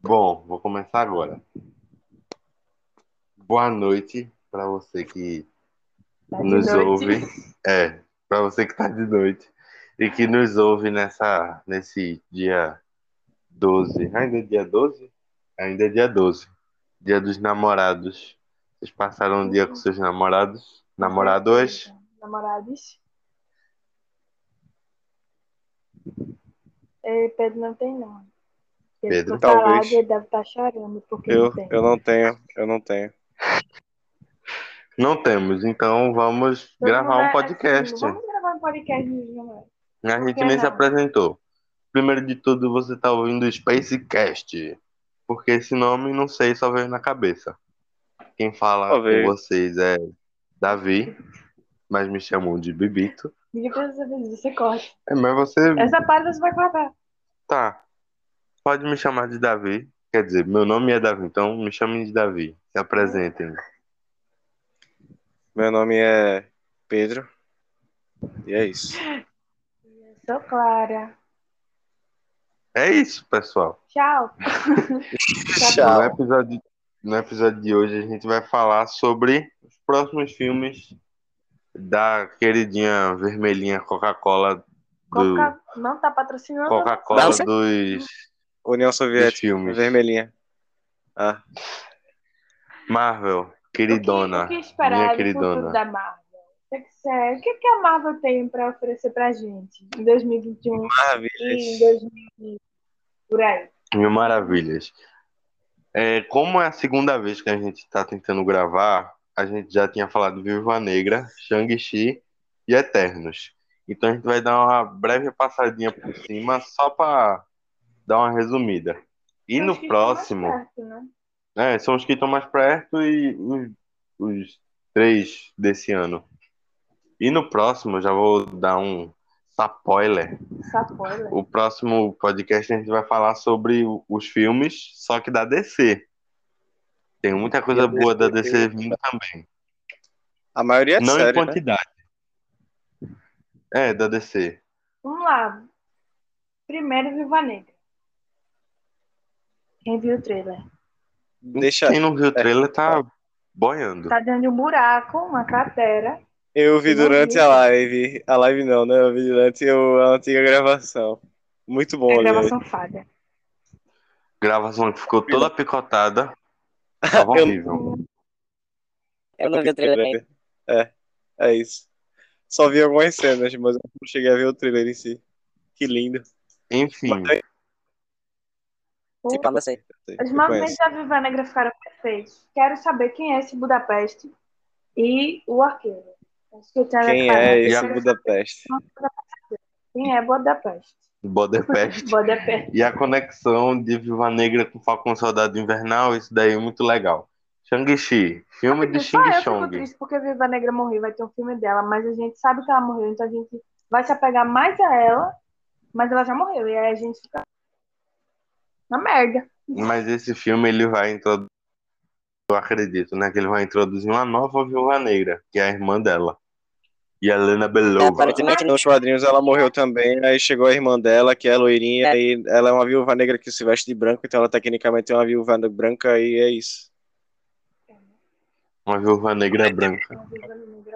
Bom, vou começar agora. Boa noite para você que Tá nos noite. ouve. É, para você que tá de noite e que nos ouve nessa nesse dia 12. Ainda é dia 12? Ainda é dia 12. Dia dos namorados. Vocês passaram um dia com seus namorados? Namorados? Namorados. Pedro não tem, não. Pedro, talvez. ele deve estar chorando, porque Eu, não eu não tenho, eu não tenho. Não temos, então vamos Todo gravar mundo um é- podcast. assim, Vamos gravar um podcast namorados. A gente nem se apresentou. Primeiro de tudo, você tá ouvindo o Spacecast. Porque esse nome, não sei, só veio na cabeça. Quem fala com vocês é Davi, mas me chamam de Bibito. Você, você corta. É, mas você. Essa parte você vai cortar. Tá. Pode me chamar de Davi. Quer dizer, meu nome é Davi, então me chamem de Davi. Se apresentem. Meu nome é Pedro. E é isso. Eu sou Clara. É isso, pessoal. Tchau. No Tchau. episódio, no episódio de hoje, a gente vai falar sobre os próximos filmes da queridinha vermelhinha Coca-Cola do Coca... Não tá patrocinando. Coca-Cola dos, União Soviética, filmes. vermelhinha. Ah, Marvel, O que, queridona, o que esperar minha queridona. da Marvel? O que, que, você- o que que a Marvel tem para oferecer pra gente em 2021 e em maravilhas. 2020? Por aí. Mil maravilhas. É, como é a segunda vez que a gente está tentando gravar, a gente já tinha falado Viúva Negra, Shang-Chi e Eternos. Então a gente vai dar uma breve passadinha por cima só para dar uma resumida. E Acho no que estão mais próximo, perto, né? é, são os que estão mais perto e os, os três desse ano. E no próximo, eu já vou dar um spoiler. O próximo podcast a gente vai falar sobre os filmes, só que da DC. Tem muita coisa E boa da DC DC vindo também. A maioria é Não em série, né? quantidade. É, da DC. Vamos lá. Primeiro, Viva Negra. Quem viu o trailer? Deixa. Quem não viu o trailer tá boiando. Tá dentro de um buraco, uma cratera. Eu vi durante vi. a live. A live não, né? Eu vi durante o- a antiga gravação. Muito bom, É ali. gravação falha. Gravação que ficou toda picotada. Tava Eu- horrível. Eu não vi o trailer ainda. É, é isso. Só vi algumas cenas, mas eu não cheguei a ver o trailer em si. Que lindo. Enfim, Mas aí- Tipo, eu não sei. Os eu movimentos conheço. da Viva Negra ficaram perfeitos. Quero saber quem é esse Budapeste e o arqueiro. Acho que Quem é E esse a- Budapeste? Quem é Budapeste? Budapeste. Budapeste. E a conexão de Viva Negra com Falcão Soldado Invernal, isso daí é muito legal. Shang-Chi, filme de Só eu fico triste porque a Viva Negra morreu, vai ter um filme dela, mas a gente sabe que ela morreu, então a gente vai se apegar mais a ela, mas ela já morreu, e aí a gente fica na merda. Mas esse filme ele vai introduzir, eu acredito, né? Que ele vai introduzir uma nova Viúva Negra, que é a irmã dela. E a Helena É, Belova. aparentemente no Nos quadrinhos ela morreu também, aí chegou a irmã dela, que é loirinha, e ela é uma viúva negra que se veste de branco, então ela tecnicamente é uma viúva branca e é isso. Uma Viúva Negra branca.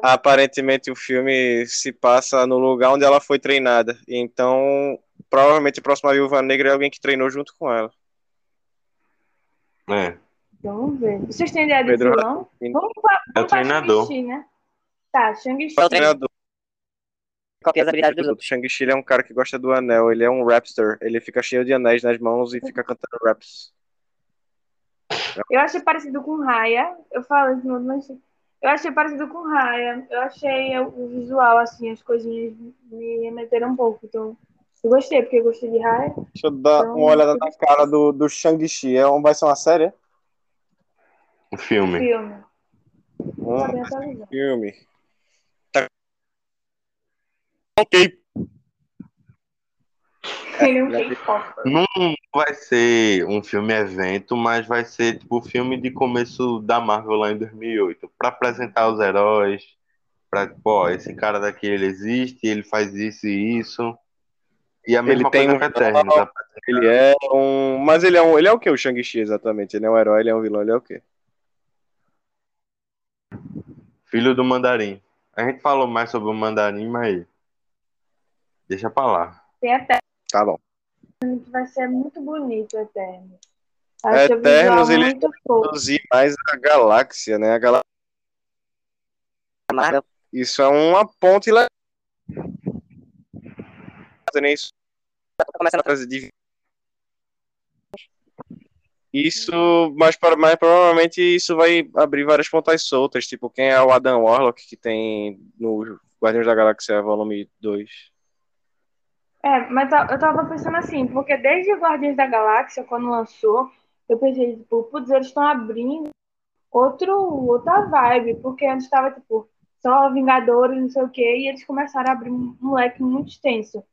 Aparentemente o filme se passa no lugar onde ela foi treinada, então provavelmente a próxima viúva negra é alguém que treinou junto com ela. É. Vamos ver. Vocês têm ideia de Pedro- vilão? Vamos pra, É o treinador. Shang-Chi, né? Tá, Shang-Chi. É o Treinador Copia as habilidades dos do outros. Shang-Chi é um cara que gosta do anel, ele é um rapster, ele fica cheio de anéis nas mãos e fica cantando raps. Eu achei parecido com Raya. Eu falo isso no mas Eu achei parecido com Raya. Eu achei o visual, assim, as coisinhas me remeteram um pouco. Então, eu gostei, porque eu gostei de Raya. Deixa eu dar Então, uma olhada na cara do, do Shang-Chi, é um, vai ser uma série? O filme. Filme. Um Tá atualizado. filme. Tá. Ok. Ele não tem foco. Não vai ser um filme evento, mas vai ser tipo o filme de começo da Marvel lá em 2008, Pra apresentar os heróis, para tipo, ó, esse cara daqui ele existe, ele faz isso e isso. E a mesma Ele tem um vilão. Ele é um. Mas ele é um. Ele é o que, o Shang-Chi, exatamente? Ele é um herói, ele é um vilão, ele é o quê? Filho do Mandarim. A gente falou mais sobre o Mandarim, mas deixa pra lá. Tem até Tá bom. vai ser muito bonito, Eterno. Acho o Eternos, ele-. Produzir mais a galáxia, né? A galáxia. Isso é uma ponte lá. Nem isso começando a trazer de Isso, mas, para- mas provavelmente isso vai abrir várias pontas soltas, tipo quem é o Adam Warlock que tem no Guardiões da Galáxia Volume 2. É, mas eu tava pensando assim, porque desde Guardiões da Galáxia, quando lançou, eu pensei, tipo, putz, eles estão abrindo outro, outra vibe, porque antes tava, tipo, só Vingadores, não sei o quê, e eles começaram a abrir um, um leque muito extenso.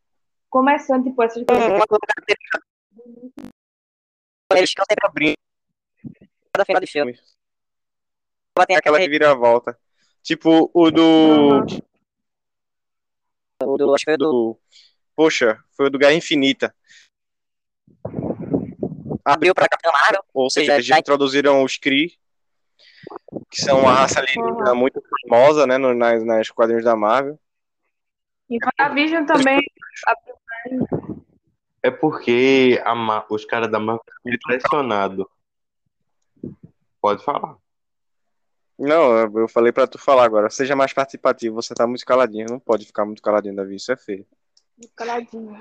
Começando, tipo, essas coisas. uma coisa eles ficam sempre Abrindo cada final de filme. Tem aquela reviravolta. Tipo o do, o do, acho que foi o do do. Poxa, foi o do Guerra Infinita. abriu pra Capitão Marvel. Ou seja, eles introduziram os Kree, que são uma raça alienígena muito famosa, né, no- nas, nas quadrinhos da Marvel. E WandaVision também É porque a Ma- os caras da Marvel ficam impressionados. Pode falar. Não, eu- falei pra tu falar agora. Seja mais participativo, você tá muito caladinho. Não pode ficar muito caladinho, Davi. Isso é feio. caladinho.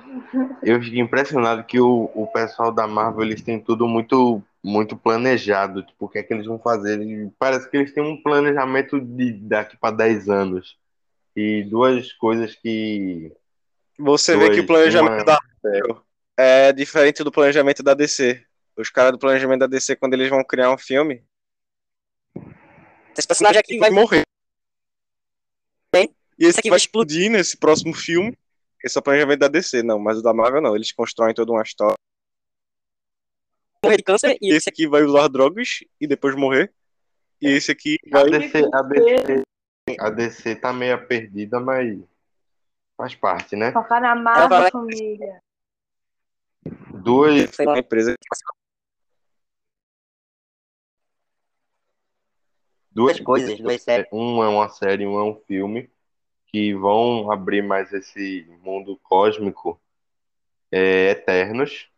Eu fiquei impressionado que o, o pessoal da Marvel eles têm tudo muito muito planejado, tipo, o que é que eles vão fazer. Parece que eles têm um planejamento de daqui para 10 anos. E duas coisas que Você vê Dois, que o planejamento da Marvel é diferente do planejamento da DC. Os caras do planejamento da DC, quando eles vão criar um filme, Esse personagem aqui vai morrer. Bem, E esse aqui vai vai explodir nesse próximo filme. Esse é o planejamento da DC, não. Mas o da Marvel, não. Eles constroem toda uma história. morrer de câncer e Esse aqui vai usar drogas e depois morrer. E esse aqui a vai. DC, a DC, a DC tá meio perdida, mas faz parte, né? Focar na vai- família. Duas foi uma empresa duas coisas, duas séries. Um é uma série, um é um filme que vão abrir mais esse mundo cósmico é, Eternos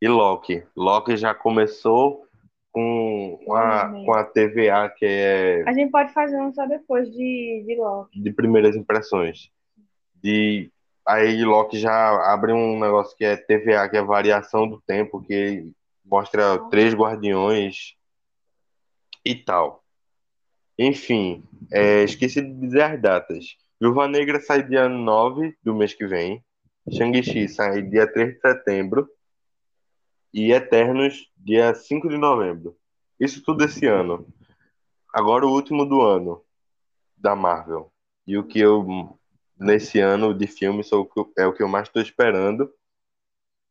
e Loki. Loki já começou com a, com a TVA, que é A gente pode fazer um só depois de, de Loki. de primeiras impressões. De, aí Loki já abre um negócio que é TVA, que é variação do tempo, que mostra três guardiões e tal. Enfim, é, esqueci de dizer as datas. Viúva Negra sai dia 9 do mês que vem. Shang-Chi sai dia 3 de setembro. E Eternos dia 5 de novembro. Isso tudo esse ano. Agora o último do ano da Marvel. E o que eu, nesse ano de filme, sou o que eu- é o que eu mais estou esperando,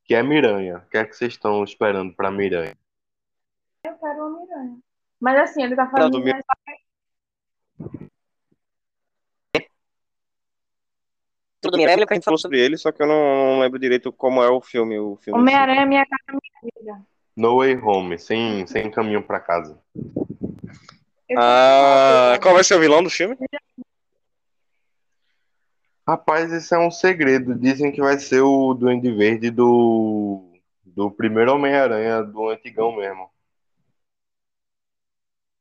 que é Miranha. O que é que vocês estão esperando para Miranha? Eu quero o Miranha. Mas assim, ele tá Não, falando do mais tudo Miranha, que a gente falou sobre ele, só que eu não, não lembro direito como é o filme. O filme. Homem-Aranha, minha cara, minha vida. No Way Home, sem, sem caminho para casa. Ah, qual vai ser o vilão do filme? Rapaz, isso é um segredo. Dizem que vai ser o Duende Verde do, do primeiro Homem-Aranha, do antigão mesmo.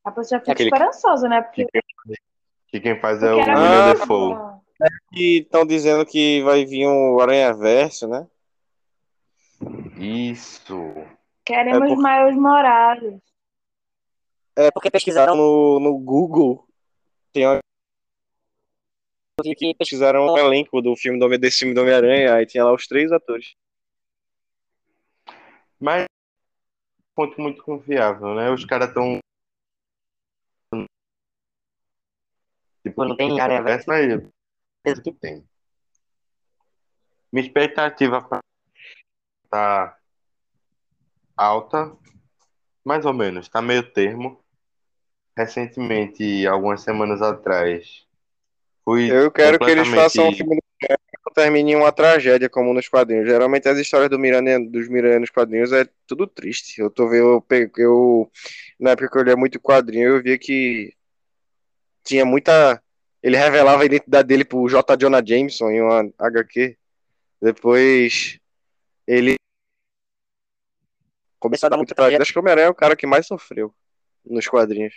A pessoa já fica Aquele- esperançosa, né? Porque, Que quem faz é porque o era William Ah, Defoe. bom. E estão dizendo que vai vir um Aranha Verso, né? Isso. Queremos É por- Miles Morales. É porque pesquisaram no, no Google. Tem uma- vi que pesquisaram um elenco do filme do, desse filme do Homem-Aranha, aí tinha lá os três atores. Mas fonte muito confiável, né? Os caras estão. Tipo, Não tem Aranha Verso, mas Acho que tem. Minha expectativa tá alta, mais ou menos, tá meio termo. Recentemente, algumas semanas atrás, fui Eu quero que eles façam um filme do termina em uma tragédia, como nos quadrinhos. Geralmente as histórias do Miranha, dos Miranha nos quadrinhos é tudo triste. Eu tô vendo, eu, eu na época que eu lia muito quadrinho, eu via que tinha muita. Ele revelava a identidade dele pro J. Jonah Jameson em uma HQ. Depois ele começou a dar muita tragédia. Acho que o Homem-Aranha é o cara que mais sofreu nos quadrinhos.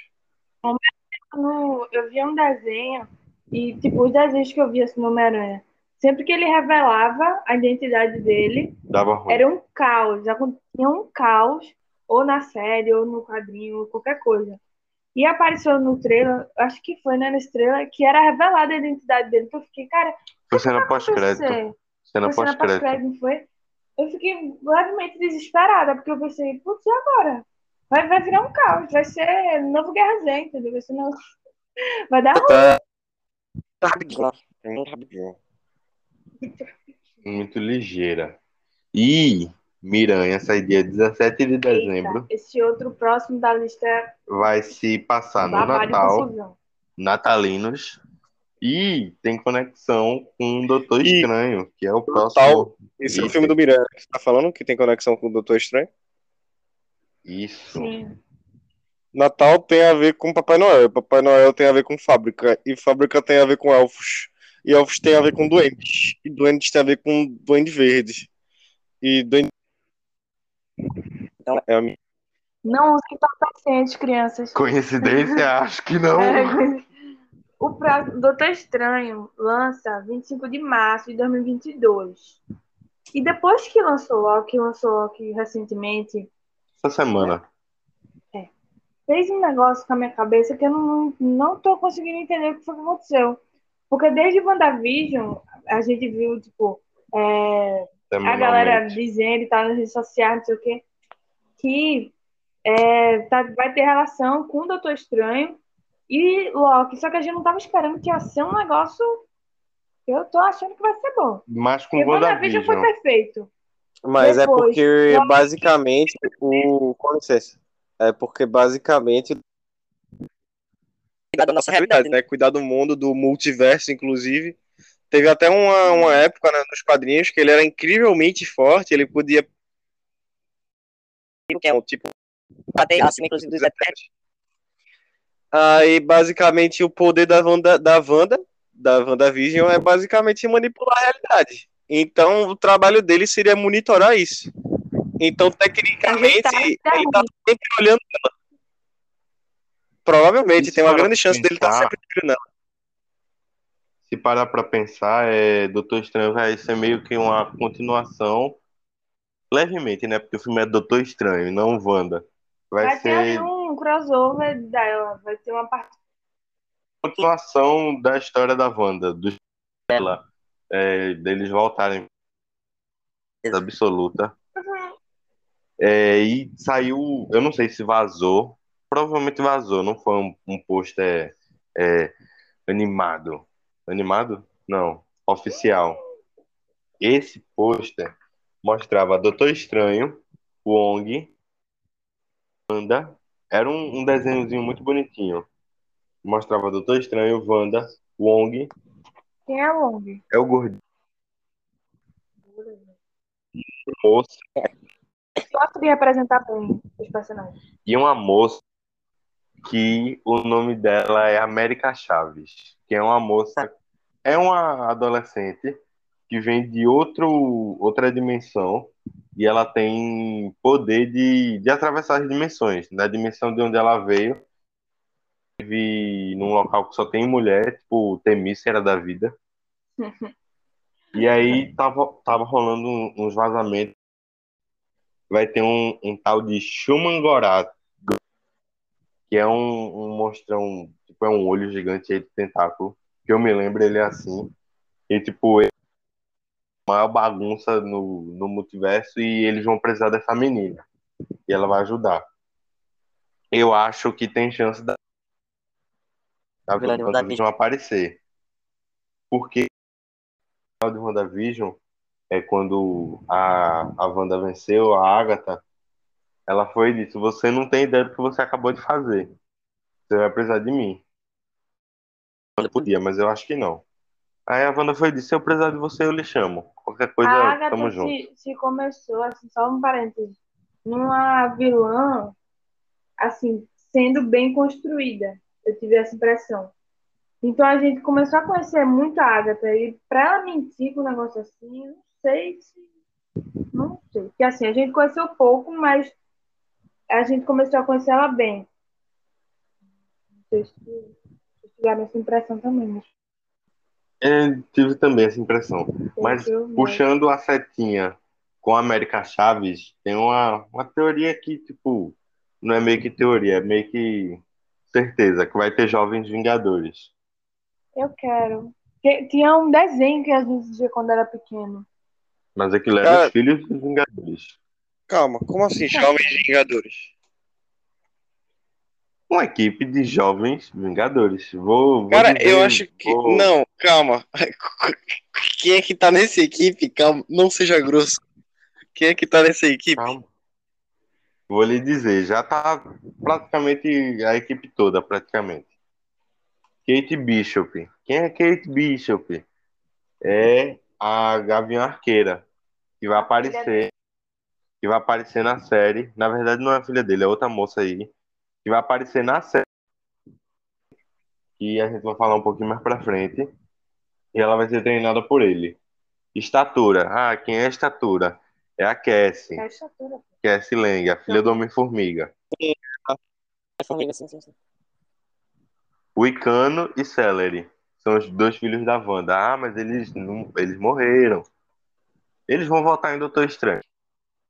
Eu via um desenho e, tipo, os desenhos que eu via assim, Homem-Aranha, sempre que ele revelava a identidade dele, Dava ruim. era um caos, acontecia um caos, ou na série, ou no quadrinho, ou qualquer coisa. E apareceu no trailer, acho que foi, né, nesse trailer, que era revelada a identidade dele, que eu fiquei, cara, Foi cena pós-crédito. você, Cena você na pós-crédito. pós-crédito, não foi? Eu fiquei levemente desesperada, porque eu pensei, putz, e agora? Vai, vai virar um caos, vai ser novo Guerra Z, entendeu? Vai ser novo... Vai dar ruim. Rapidinho. É muito rapidinho. Muito ligeira. E Miranha sai dia 17 de dezembro. Eita, esse outro próximo da lista é Vai se passar no e Natal, natalinos. E tem conexão com o Doutor E- Estranho, que é o Natal. próximo. Esse é o filme do Miranha que você tá falando, que tem conexão com o Doutor Estranho. Isso. Sim. Natal tem a ver com Papai Noel, Papai Noel tem a ver com fábrica, e fábrica tem a ver com elfos, e elfos tem a ver com duendes, e duendes tem a ver com duende verde. E duende. Então- É a minha- Não usem entorpecentes, crianças. Coincidência? Acho que não. É, o próximo, Doutor Estranho lança 25 de março de 2022. E depois que lançou Loki, lançou Loki recentemente, Essa semana. Fez um negócio com a minha cabeça que eu não, não tô conseguindo entender o que foi que aconteceu. Porque desde WandaVision, a gente viu, tipo, é, a galera dizendo e tal nas redes sociais, não sei o quê, que é, tá- vai ter relação com o Doutor Estranho e Loki. Só que a gente não tava esperando que ia ser um negócio que eu tô achando que vai ser bom. Mas com Porque WandaVision foi perfeito. Mas é Depois, porque Loki- basicamente o. Com licença. É porque basicamente Cuidar da nossa realidade, realidade, né? Cuidar do mundo, do multiverso, inclusive. Teve até uma, uma época né, nos quadrinhos que ele era incrivelmente forte, ele podia. Que é um Tipo, bater acima, inclusive, dos Eternos. Aí, basicamente, o poder da Wanda, da Wanda, da WandaVision, é basicamente manipular a realidade. Então, o trabalho dele seria monitorar isso. Então, tecnicamente, Ajeitar ele isso é tá sempre olhando ela. Provavelmente, se tem uma grande pra chance dele estar pensar- sempre olhando ela. Se parar pra pensar, é, Doutor Estranho vai ser meio que uma continuação, levemente, né? Porque o filme é Doutor Estranho, não Wanda. Vai, Vai ter ser um crossover dela. Vai ter uma parte. continuação da história da Wanda, do dela, é, deles voltarem absoluta. É, e saiu, eu não sei se vazou, provavelmente vazou, não foi um, um pôster é, animado. Animado? Não, oficial. Esse pôster mostrava Doutor Estranho, Wong, Wanda. Era um, um desenhozinho muito bonitinho. Mostrava Doutor Estranho, Wanda, Wong, Quem é Long? é o gordinho moço Gosto de representar bem os personagens. e uma moça que o nome dela é América Chaves, que é uma moça, é uma adolescente que vem de outro, outra dimensão e ela tem poder de, de atravessar as dimensões. Na dimensão de onde ela veio, vive num local que só tem mulher, tipo Temícera da vida. E aí tava, tava rolando uns vazamentos. Vai ter um, um tal de Shumangorat, que é um, um monstrão, tipo, é um olho gigante aí de tentáculo. Que eu me lembro, ele é assim. E tipo, é a maior bagunça no, no multiverso e eles vão precisar dessa menina. E ela vai ajudar. Eu acho que tem chance da, da WandaVision aparecer. Porque o final de WandaVision é quando a, a Wanda venceu a Agatha, ela foi e disse, você não tem ideia do que você acabou de fazer. Você vai precisar de mim. Eu podia, mas eu acho que não. Aí a Wanda foi disse: se eu precisar de você, eu lhe chamo. Qualquer coisa, a Agatha tamo junto. se, se começou, assim, só um parênteses, numa vilã, assim, sendo bem construída. Eu tive essa impressão. Então a gente começou a conhecer muito a Agatha. E pra ela mentir com um negócio assim, não sei se. Não sei. Porque assim, a gente conheceu pouco, mas a gente começou a conhecer ela bem. Não sei se tiveram essa impressão também. Mas É, tive também essa impressão. Mas eu- puxando a setinha com a América Chaves, tem uma, uma teoria que, tipo, não é meio que teoria, é meio que certeza, que vai ter Jovens Vingadores. Eu quero. Tinha um desenho que a gente assistia quando era pequeno. Mas aquilo era Cara- os filhos dos Vingadores. Calma, como assim, Jovens Vingadores? Uma equipe de Jovens Vingadores. Vou, vou Cara, dizer- eu acho que. vou- Não, calma. Quem é que tá nessa equipe? Calma, não seja grosso. Quem é que tá nessa equipe? Calma. Vou lhe dizer, já tá praticamente a equipe toda, praticamente. Kate Bishop. Quem é Kate Bishop? É a Gavião Arqueira, que vai aparecer, que vai aparecer na série. Na verdade, não é a filha dele, é outra moça aí, que vai aparecer na série. Que a gente vai falar um pouquinho mais pra frente. E ela vai ser treinada por ele. Estatura. Ah, quem é a estatura? É a Cassie. É a estatura. Cassie Lang, a filha do Homem-Formiga. É formiga, sim, sim, sim. Wicano e Celery. São os dois filhos da Wanda. Ah, mas eles, não, eles morreram. Eles vão voltar em Doutor Estranho.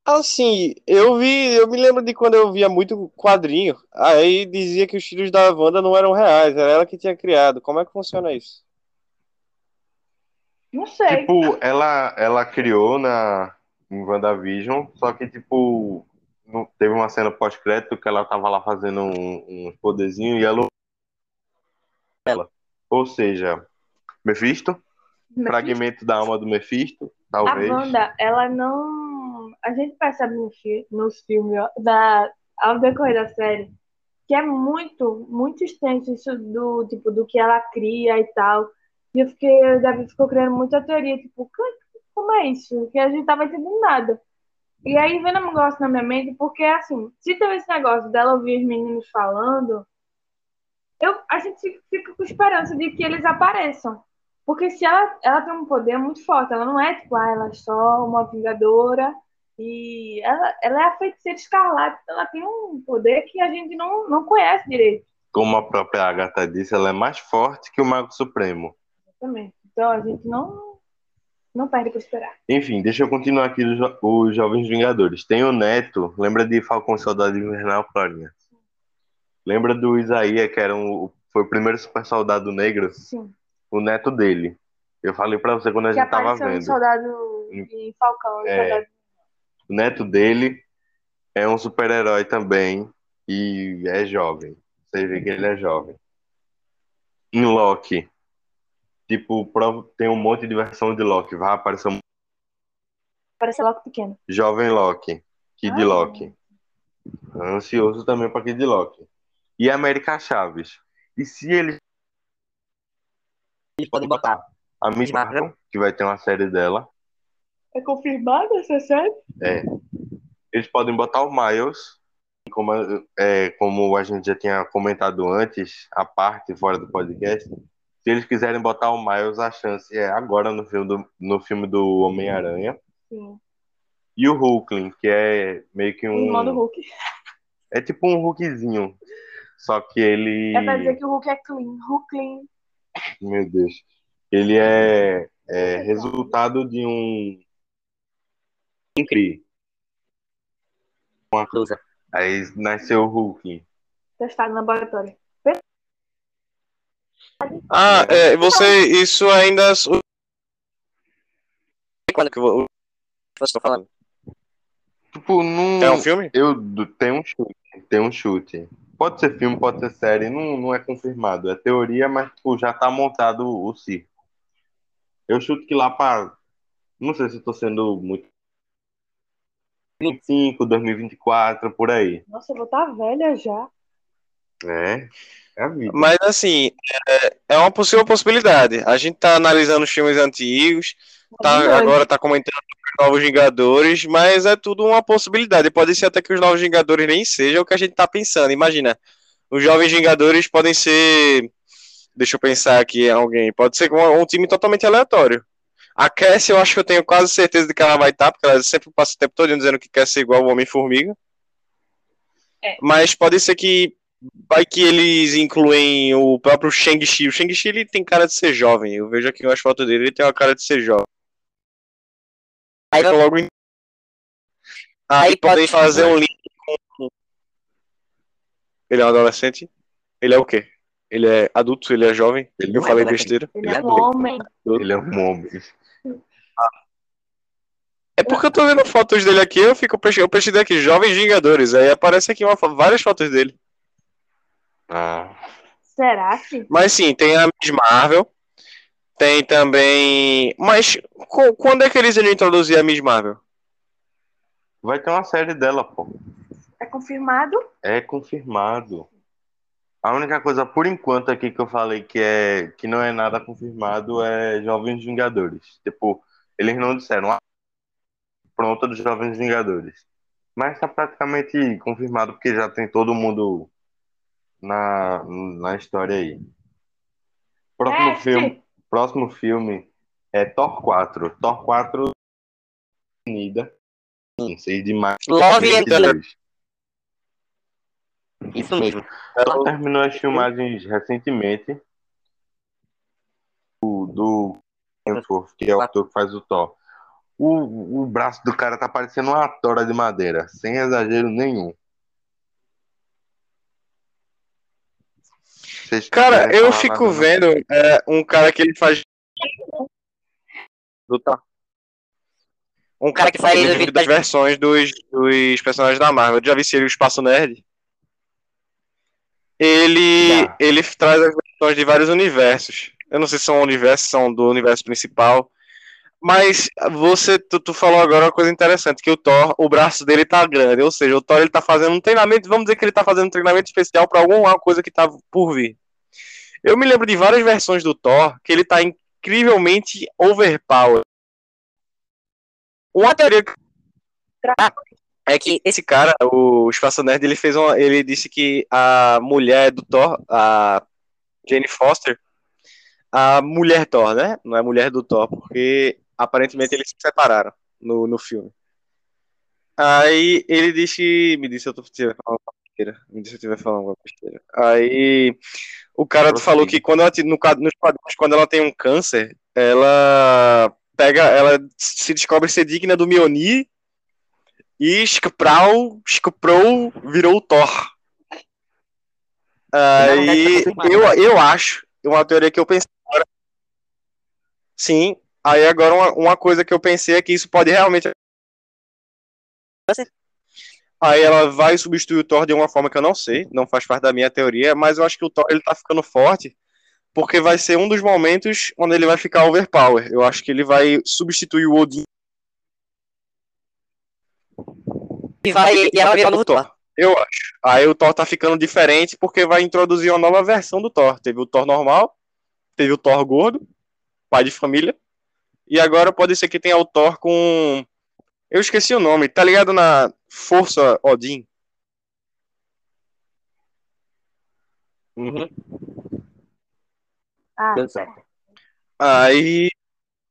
Assim, eu vi, eu me lembro de quando eu via muito quadrinho. Aí dizia que os filhos da Wanda não eram reais, era ela que tinha criado. Como é que funciona isso? Não sei. Tipo, ela, ela criou na, em WandaVision, só que, tipo, não- teve uma cena pós-crédito que ela tava lá fazendo um, um poderzinho e ela. ela. Ou seja, Mephisto, fragmento da alma do Mephisto, A talvez. Wanda, ela não. A gente percebe no fi- nos filmes, da, ao decorrer da série, que é muito, muito extenso isso do tipo do que ela cria e tal. E eu fiquei, o David ficou criando muita teoria, tipo, "Que- como é isso? Que a gente tava entendendo nada. E aí vendo um negócio na minha mente, porque assim, se teve esse negócio dela ouvir os meninos falando, eu, a gente fica, com esperança de que eles apareçam. Porque se ela, ela tem um poder muito forte, ela não é tipo, ah, ela é só uma vingadora e ela, ela é a feiticeira escarlate, ela tem um poder que a gente não, não conhece direito Como a própria Agatha disse, ela é mais forte que o Mago Supremo. também. Então a gente não, não perde pra esperar. Enfim, deixa eu continuar aqui os, jo- os Jovens Vingadores. Tem o Neto, lembra de Falcão e Soldado Invernal, Florinha? Lembra do Isaías, que era um, foi o primeiro super soldado negro? Sim. O neto dele. Eu falei pra você quando a Que gente tava vendo. Soldado de Falcão. no É. Soldado... O neto dele é um super-herói também e é jovem. Você vê que ele é jovem. Em Loki, tipo, tem um monte de versão de Loki. Vai aparecer um Parece logo pequeno. jovem Loki, Kid Ah. Loki. Ansioso também pra Kid Loki. E América Chaves. E se eles Eles podem botar. a Miss Marvel, que vai ter uma série dela, É confirmado essa série? eles podem botar o Miles, como, é, como a gente já tinha comentado antes, a parte fora do podcast. Se eles quiserem botar o Miles, a chance é agora no filme do, no filme do Homem-Aranha. Sim. E o Hulkling, que é meio que um. Hulk. É tipo um Hulkzinho. Só que ele. É pra dizer que o Hulk é clean. Hulk clean. Meu Deus. Ele é, é resultado de um. Incrível. Cruza. Aí nasceu o Hulk. Testado no laboratório. Ah, é, você. Isso ainda. o- Quando que você está falando? Tipo, não. É um filme? Eu tenho um chute. Tem um chute. Pode ser filme, pode ser série, não, não é confirmado. É teoria, mas tipo, já tá montado o circo. Eu chuto que lá para. Não sei se eu tô sendo muito. 25, 2024, por aí. Nossa, eu vou estar velha já. É. É a vida. Mas assim, é, é uma possível possibilidade. A gente tá analisando os filmes antigos, tá, agora tá comentando Novos Vingadores, mas é tudo uma possibilidade. Pode ser até que os Novos Vingadores nem sejam o que a gente tá pensando. Imagina, os Jovens Vingadores podem ser. Deixa eu pensar aqui alguém. Pode ser um, um time totalmente aleatório. A Cassie, eu acho que eu tenho quase certeza de que ela vai estar, porque ela sempre passa o tempo todo dizendo que quer ser igual o Homem-Formiga. É. Mas pode ser que vai que eles incluem o próprio Shang-Chi. O Shang-Chi ele tem cara de ser jovem. Eu vejo aqui umas fotos dele, ele tem uma cara de ser jovem. Aí, Então, logo em... Aí podem pode- fazer um link com. Ele é um adolescente? Ele é o quê? Ele é adulto? Ele é jovem? Ele Eu não falei é besteira. Ele Ele é é um homem. Ele é um homem. É porque eu tô vendo fotos dele aqui, eu fico eu pesquisei aqui, Jovens Vingadores. Aí aparece aqui uma, várias fotos dele. Ah, Será que? Mas sim, tem a Miss Marvel. Tem também. Mas quando é que eles iriam introduzir a Miss Marvel? vai ter uma série dela, pô. É confirmado? É confirmado. A única coisa, por enquanto, aqui que eu falei que, é, que não é nada confirmado é Jovens Vingadores. Tipo, eles não disseram ah, pronta dos Jovens Vingadores. Mas tá praticamente confirmado porque já tem todo mundo na, na história aí. Próximo É, filme, próximo filme é Thor 4. Thor 4 unida 6 de maio de Love and 2022. Isso mesmo. Ela terminou as filmagens recentemente do, do Hemsworth, que é o ator que faz o Thor. O, o braço do cara tá parecendo uma tora de madeira, sem exagero nenhum. Vocês Cara, eu fico vendo é, um cara que ele faz. Do Thor. Um cara que faz Ele das versões dos, dos personagens da Marvel. Já vi se ele o Espaço Nerd? Ele, Já. ele traz as versões de vários universos. Eu não sei se são universos, são do universo principal. Mas você, tu, tu falou agora uma coisa interessante, que o Thor, o braço dele tá grande. Ou seja, o Thor ele tá fazendo um treinamento, vamos dizer que ele tá fazendo um treinamento especial para alguma coisa que tá por vir. Eu me lembro de várias versões do Thor que ele tá incrivelmente overpowered. Uma teoria que- é que esse cara, o Espaço Nerd, ele fez uma, ele disse que a mulher do Thor, a Jane Foster, a mulher Thor, né? Não é mulher do Thor, porque aparentemente eles se separaram no, no filme. Aí ele disse, me disse se eu tô falando besteira, me disse se eu estiver falando uma besteira. Aí o cara Prossiga. falou que quando ela no quadro- nos quadrinhos, quando ela tem um câncer, ela pega, ela se descobre ser digna do Mjolnir e Skuprau, Skuprou virou o Thor. Aí eu, eu acho, uma teoria que eu pensei agora. Sim, aí agora uma, uma coisa que eu pensei é que isso pode realmente. Aí ela vai substituir o Thor de uma forma que eu não sei, não faz parte da minha teoria, mas eu acho que o Thor ele tá ficando forte porque vai ser um dos momentos onde ele vai ficar overpower. Eu acho que ele vai substituir o Odin E vai e ela vira o novo Thor. Eu acho. Aí o Thor tá ficando diferente porque vai introduzir uma nova versão do Thor. Teve o Thor normal, teve o Thor gordo, pai de família, e agora pode ser que tenha o Thor com. Eu esqueci o nome, tá ligado na Força Odin? Uhum. Ah, Deu certo. Aí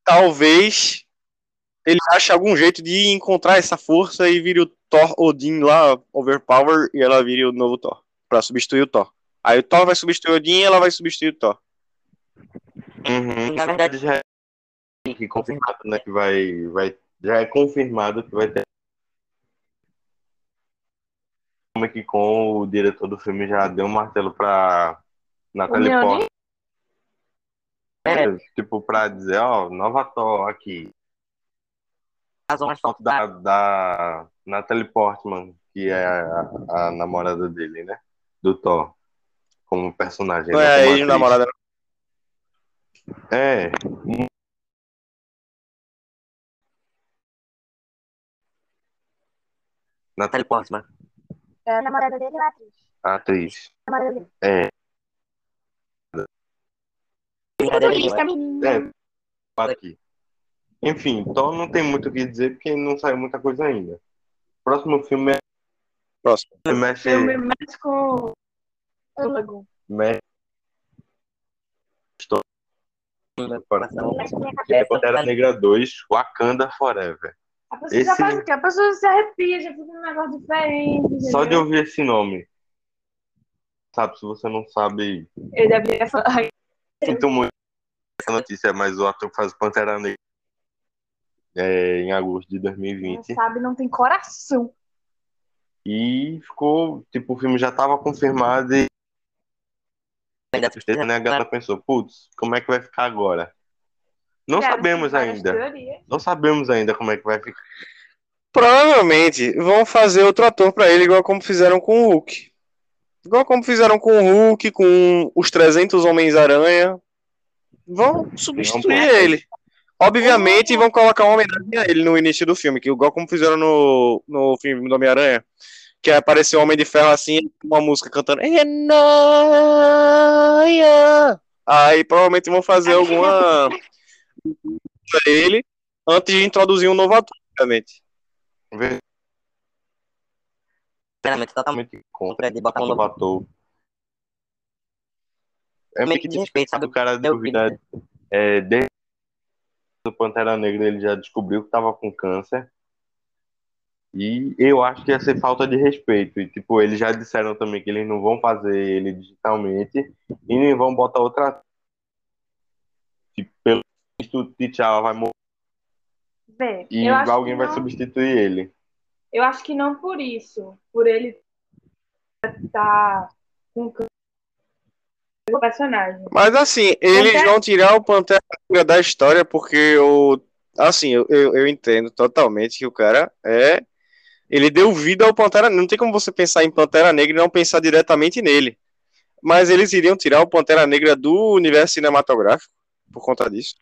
talvez ele ache algum jeito de encontrar essa força e vire o Thor Odin lá, Overpower, e ela vire o novo Thor, pra substituir o Thor. Aí o Thor vai substituir o Odin e ela vai substituir o Thor. Uhum. Na verdade, já é que confirmado, né? Que vai, vai, já é confirmado que vai ter. Como é que com o diretor do filme já deu um martelo pra Natalie Portman. É. Tipo, pra dizer, ó, nova Thor aqui. vazou umas Foto da, da. Natalie Portman, que é a, a namorada dele, né? Do Thor. Como personagem. Não né, é a como atriz. ex-namorada, não. É. Natalie Portman. É a namorada dele ou a atriz? a atriz. A namorada dele. É. futurista. É, para aqui. Enfim, então não tem muito o que dizer porque não saiu muita coisa ainda. Próximo filme é Próximo. mexe, Filme mais com. Lagoon. mexe é Pantera Negra 2, Wakanda Forever. A pessoa Esse- já faz o quê? A pessoa se arrepia, já fica um negócio diferente. Só de entendeu? ouvir esse nome. Sabe, se você não sabe, Eu devia falar. sinto muito essa notícia, mas o ator que faz o Pantera Negra é, em agosto de Não 2020. sabe, não tem coração. E ficou, tipo, o filme já estava confirmado e Ainda tristeza, né, a galera pensou, putz, como é que vai ficar agora? Não Cara, sabemos ainda. teorias. Não sabemos ainda como é que vai ficar. Provavelmente vão fazer outro ator pra ele, igual como fizeram com o Hulk. Igual como fizeram com o Hulk, com os 300 Homens-Aranha. Vão substituir ele. Obviamente vão colocar uma homenagem a ele no início do filme, que igual como fizeram no, no filme do Homem-Aranha. Que apareceu o Homem de Ferro assim, com uma música cantando. Enoia. Aí provavelmente vão fazer alguma. pra ele antes de introduzir um novo ator, obviamente. Sinceramente, totalmente contra de botar um o novo ator. É meio que de respeito, difícil sabe? do cara É o duvidar. É, desde o Pantera Negra ele já descobriu que tava com câncer. E eu acho que ia ser falta de respeito. E, tipo, eles já disseram também que eles não vão fazer ele digitalmente e nem vão botar outra. Tipo, pelo visto, T'Challa vai morrer Vê, e eu acho alguém que vai não- substituir ele. Eu acho que não por isso. Por ele estar com do personagem. Mas assim, eles Pantera- vão tirar o Pantera Negra da história porque o. Assim, eu, eu, eu entendo totalmente que o cara é. Ele deu vida ao Pantera Não tem como você pensar em Pantera Negra e não pensar diretamente nele. Mas eles iriam tirar o Pantera Negra do universo cinematográfico por conta disso.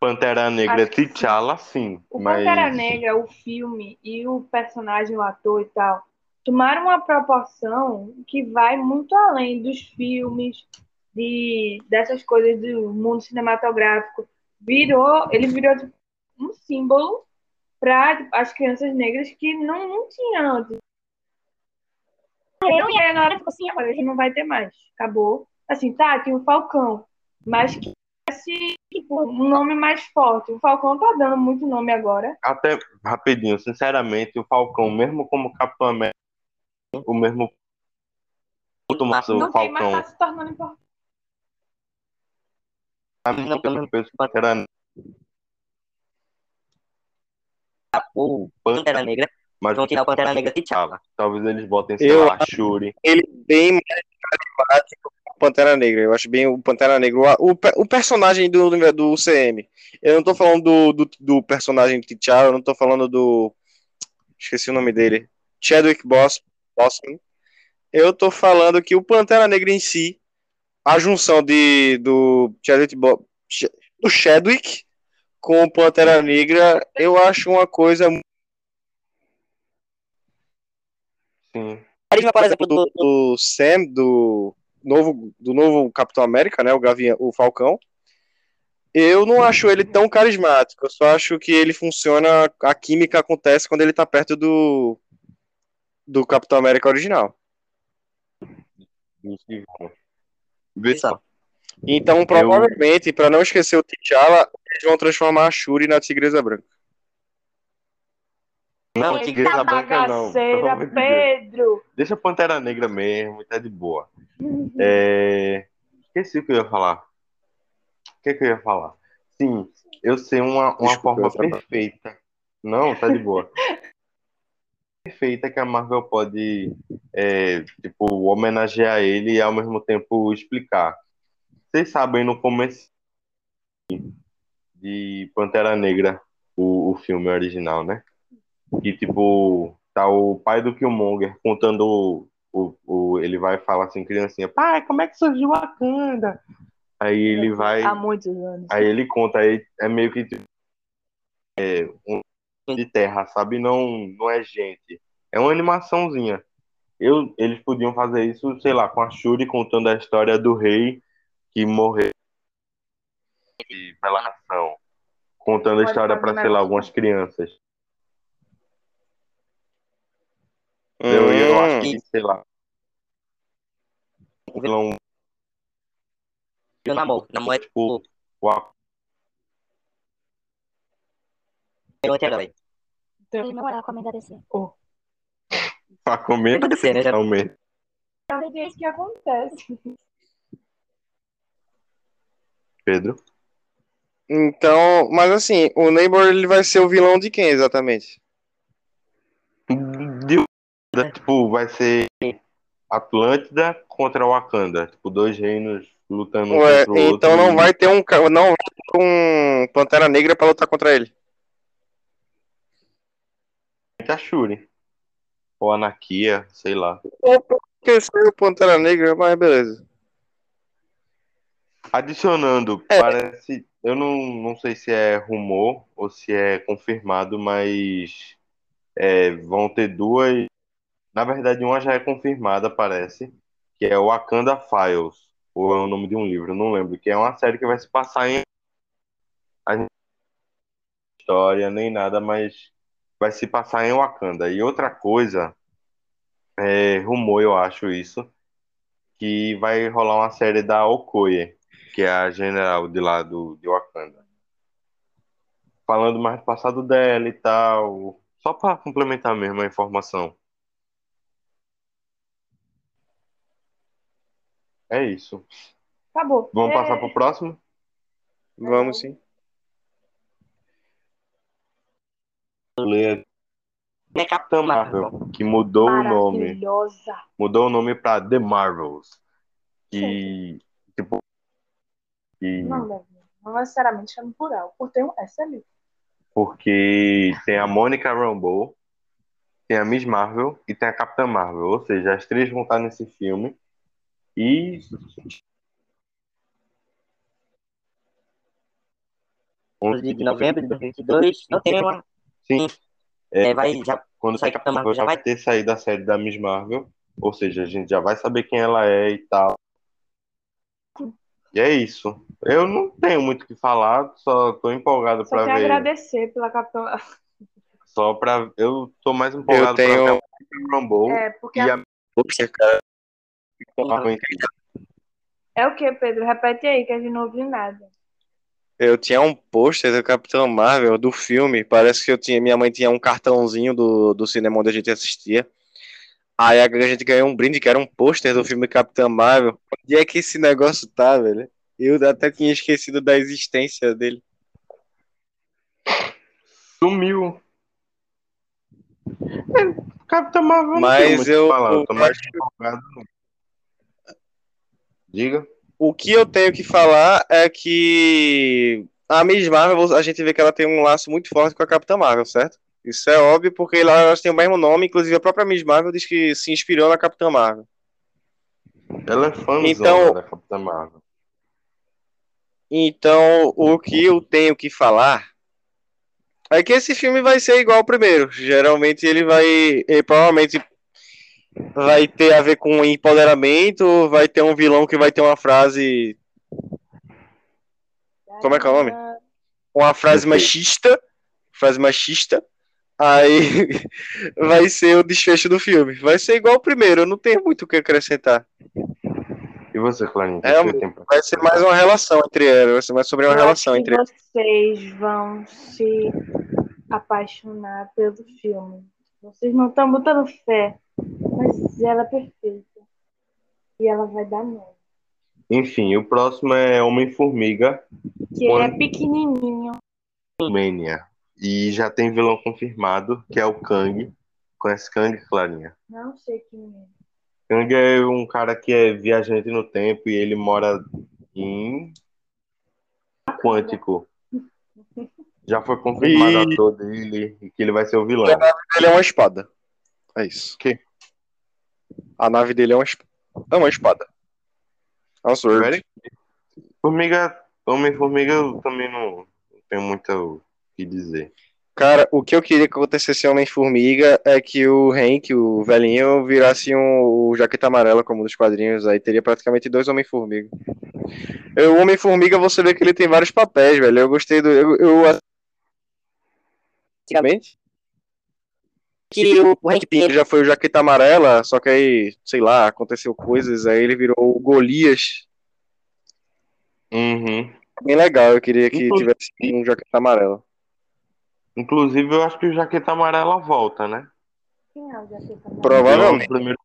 Pantera Negra Acho. T'Challa, sim. O mas... Pantera Negra, o filme e o personagem, o ator e tal, tomaram uma proporção que vai muito além dos filmes, de, dessas coisas do mundo cinematográfico. Virou, ele virou tipo, um símbolo para as crianças negras que não, não tinha antes. E aí agora ficou assim, agora a gente não vai ter mais. Acabou. Assim, tá, tinha o Falcão, mas que tivesse tipo, um nome mais forte. O Falcão tá dando muito nome agora. Até rapidinho, sinceramente, o Falcão, mesmo como Capitão América, o mesmo muito massa o não tem, mas Falcão. tá se tornando importante. A não. penso que Pantera Negra, O Pantera Negra. mas Vão tirar o Pantera Negra T'Challa. talvez eles botem, sei Eu lá, Shuri. Ele bem mais carismático Pantera Negra. Eu acho bem o Pantera Negra. O, o, o personagem do, do UCM. Eu não tô falando do, do, do personagem T'Challa, eu não tô falando do. Esqueci o nome dele. Chadwick Boss, Boseman. Eu tô falando que o Pantera Negra em si, a junção de, do Chadwick Bo- do Chadwick com o Pantera Negra, eu acho uma coisa Sim. Carisma, por exemplo, do, do Sam, do novo, do novo Capitão América, né? O Gavião, o Falcão. Eu não acho ele tão carismático. Eu só acho que ele funciona. A química acontece quando ele tá perto do do Capitão América original. Então, provavelmente, pra não esquecer o T'Challa, eles vão transformar a Shuri na Tigresa Branca. Não, Eita Tigresa Branca não. de. Pedro! Deixa a Pantera Negra mesmo, tá de boa. É... Esqueci o que eu ia falar. O que, que eu ia falar? Sim, eu sei uma, uma Desculpa, forma perfeita. Não, tá de boa. perfeita que a Marvel pode, é, tipo, homenagear ele e ao mesmo tempo explicar. Vocês sabem no começo de Pantera Negra, o, o filme original, né? Que, tipo, tá o pai do Killmonger contando o, o, ele vai falar assim, criancinha, pai, como é que surgiu Wakanda? Aí ele vai, Há muitos anos. aí ele conta, aí é meio que tipo, é, um de terra, sabe? Não, não é gente. É uma animaçãozinha. Eu, eles podiam fazer isso, sei lá, com a Shuri contando a história do rei que morreu de revelação, contando a história para, sei lá, um. algumas crianças. Eu, eu acho Hum, que, sei lá, um vilão o namoro. Namoro é tipo. o um anti-herói. E não é com a da DC. Aquaman Tem que ser, né? Realmente. É isso que acontece. Pedro. então, mas assim, o Neighbor ele vai ser o vilão de quem exatamente? De- Tipo, vai ser Atlântida contra Wakanda. Tipo, dois reinos lutando Ué, contra o outro. então não vai ter um não vai ter um Pantera Negra pra lutar contra ele. a Shuri. Ou Anakia, sei lá. Porque se o Pantera Negra, mas beleza. Adicionando, É. parece. Eu não, não sei se é rumor ou se é confirmado, mas é, vão ter duas. Na verdade, uma já é confirmada, parece, que é o Wakanda Files, ou é o nome de um livro, não lembro, que é uma série que vai se passar em. A história, nem nada, mas vai se passar em Wakanda. E outra coisa, é rumor, eu acho isso, que vai rolar uma série da Okoye, que é a general de lá do, de Wakanda. Falando mais do passado dela e tal, só para complementar mesmo a informação. É isso. Acabou. Vamos É, passar pro próximo? Vamos sim. É Capitão Marvel. Marvel, que mudou o nome. Maravilhosa. Mudou o nome para The Marvels. Que, tipo, que, Não, não, não necessariamente é no plural. Por ter um S ali. porque tem a Monica Rambeau, tem a Miss Marvel e tem a Capitã Marvel. Ou seja, as três vão estar nesse filme. E 11 de novembro de 2022. Não tem uma. Sim, É, vai já. quando Sai Capitã Marvel, já vai ter saído a série da Miss Marvel. Ou seja, a gente já vai saber quem ela é e tal. E é isso. Eu não tenho muito o que falar, só tô empolgado Só para ver. agradecer pela Capitã. Só para eu tô mais empolgado Eu tenho- pra ver a Monica Rambeau É, porque e a- a é o que, Pedro? Repete aí, que a gente não ouviu nada. Eu tinha um pôster do Capitão Marvel do filme. Parece que eu tinha, minha mãe tinha um cartãozinho do, do cinema onde a gente assistia. Aí a gente ganhou um brinde que era um pôster do filme Capitão Marvel. Onde é que esse negócio tá, velho? Eu até tinha esquecido da existência dele. sumiu. É, Capitão Marvel não Mas tem eu- falar, eu tô mais empolgado. Diga. O que eu tenho que falar é que a Miss Marvel, a gente vê que ela tem um laço muito forte com a Capitã Marvel, certo? Isso é óbvio porque lá elas têm o mesmo nome, inclusive a própria Miss Marvel diz que se inspirou na Capitã Marvel. Ela é fãzona Então- da Capitã Marvel. Então, o que eu tenho que falar é que esse filme vai ser igual ao primeiro. Geralmente ele vai, ele provavelmente vai ter a ver com empoderamento, vai ter um vilão que vai ter uma frase, Como é que é o nome? uma frase machista, frase machista. Aí vai ser o desfecho do filme. Vai ser igual ao primeiro, eu não tenho muito o que acrescentar. E você, Clarinha? o É, tem Vai ser mais uma relação entre elas, vai ser mais sobre uma Eu relação entre vocês vão se apaixonar pelo filme. Vocês não estão botando fé, mas ela é perfeita. E ela vai dar nome. Enfim, o próximo é Homem-Formiga Que é pequenininho. Mania. E já tem vilão confirmado, que é o Kang. Conhece Kang, Clarinha? Não sei quem é. Kang é um cara que é viajante no tempo e ele mora em Quântico. Já foi confirmado E- ator dele e que ele vai ser o vilão. Ele é uma espada. É isso. Que? A nave dele é uma espada. É uma espada. É um sword. Formiga, Homem-Formiga eu também não, tenho muito o que dizer. Cara, o que eu queria que acontecesse em Homem-Formiga é que o Hank, o velhinho, virasse um, o Jaqueta Amarela, como nos quadrinhos. Aí teria praticamente dois Homem-Formiga. O Homem-Formiga, você vê que ele tem vários papéis, velho. Eu gostei do. Eu, eu... Antigamente. Que o, o Hank Pym já foi o Jaqueta Amarela, só que aí, sei lá, aconteceu coisas, aí ele virou o Golias. Uhum. Bem legal, eu queria que Inclusive- tivesse um Jaqueta Amarela. Inclusive, eu acho que o Jaqueta Amarela volta, né? Quem é o Jaqueta Provavelmente. No primeiro.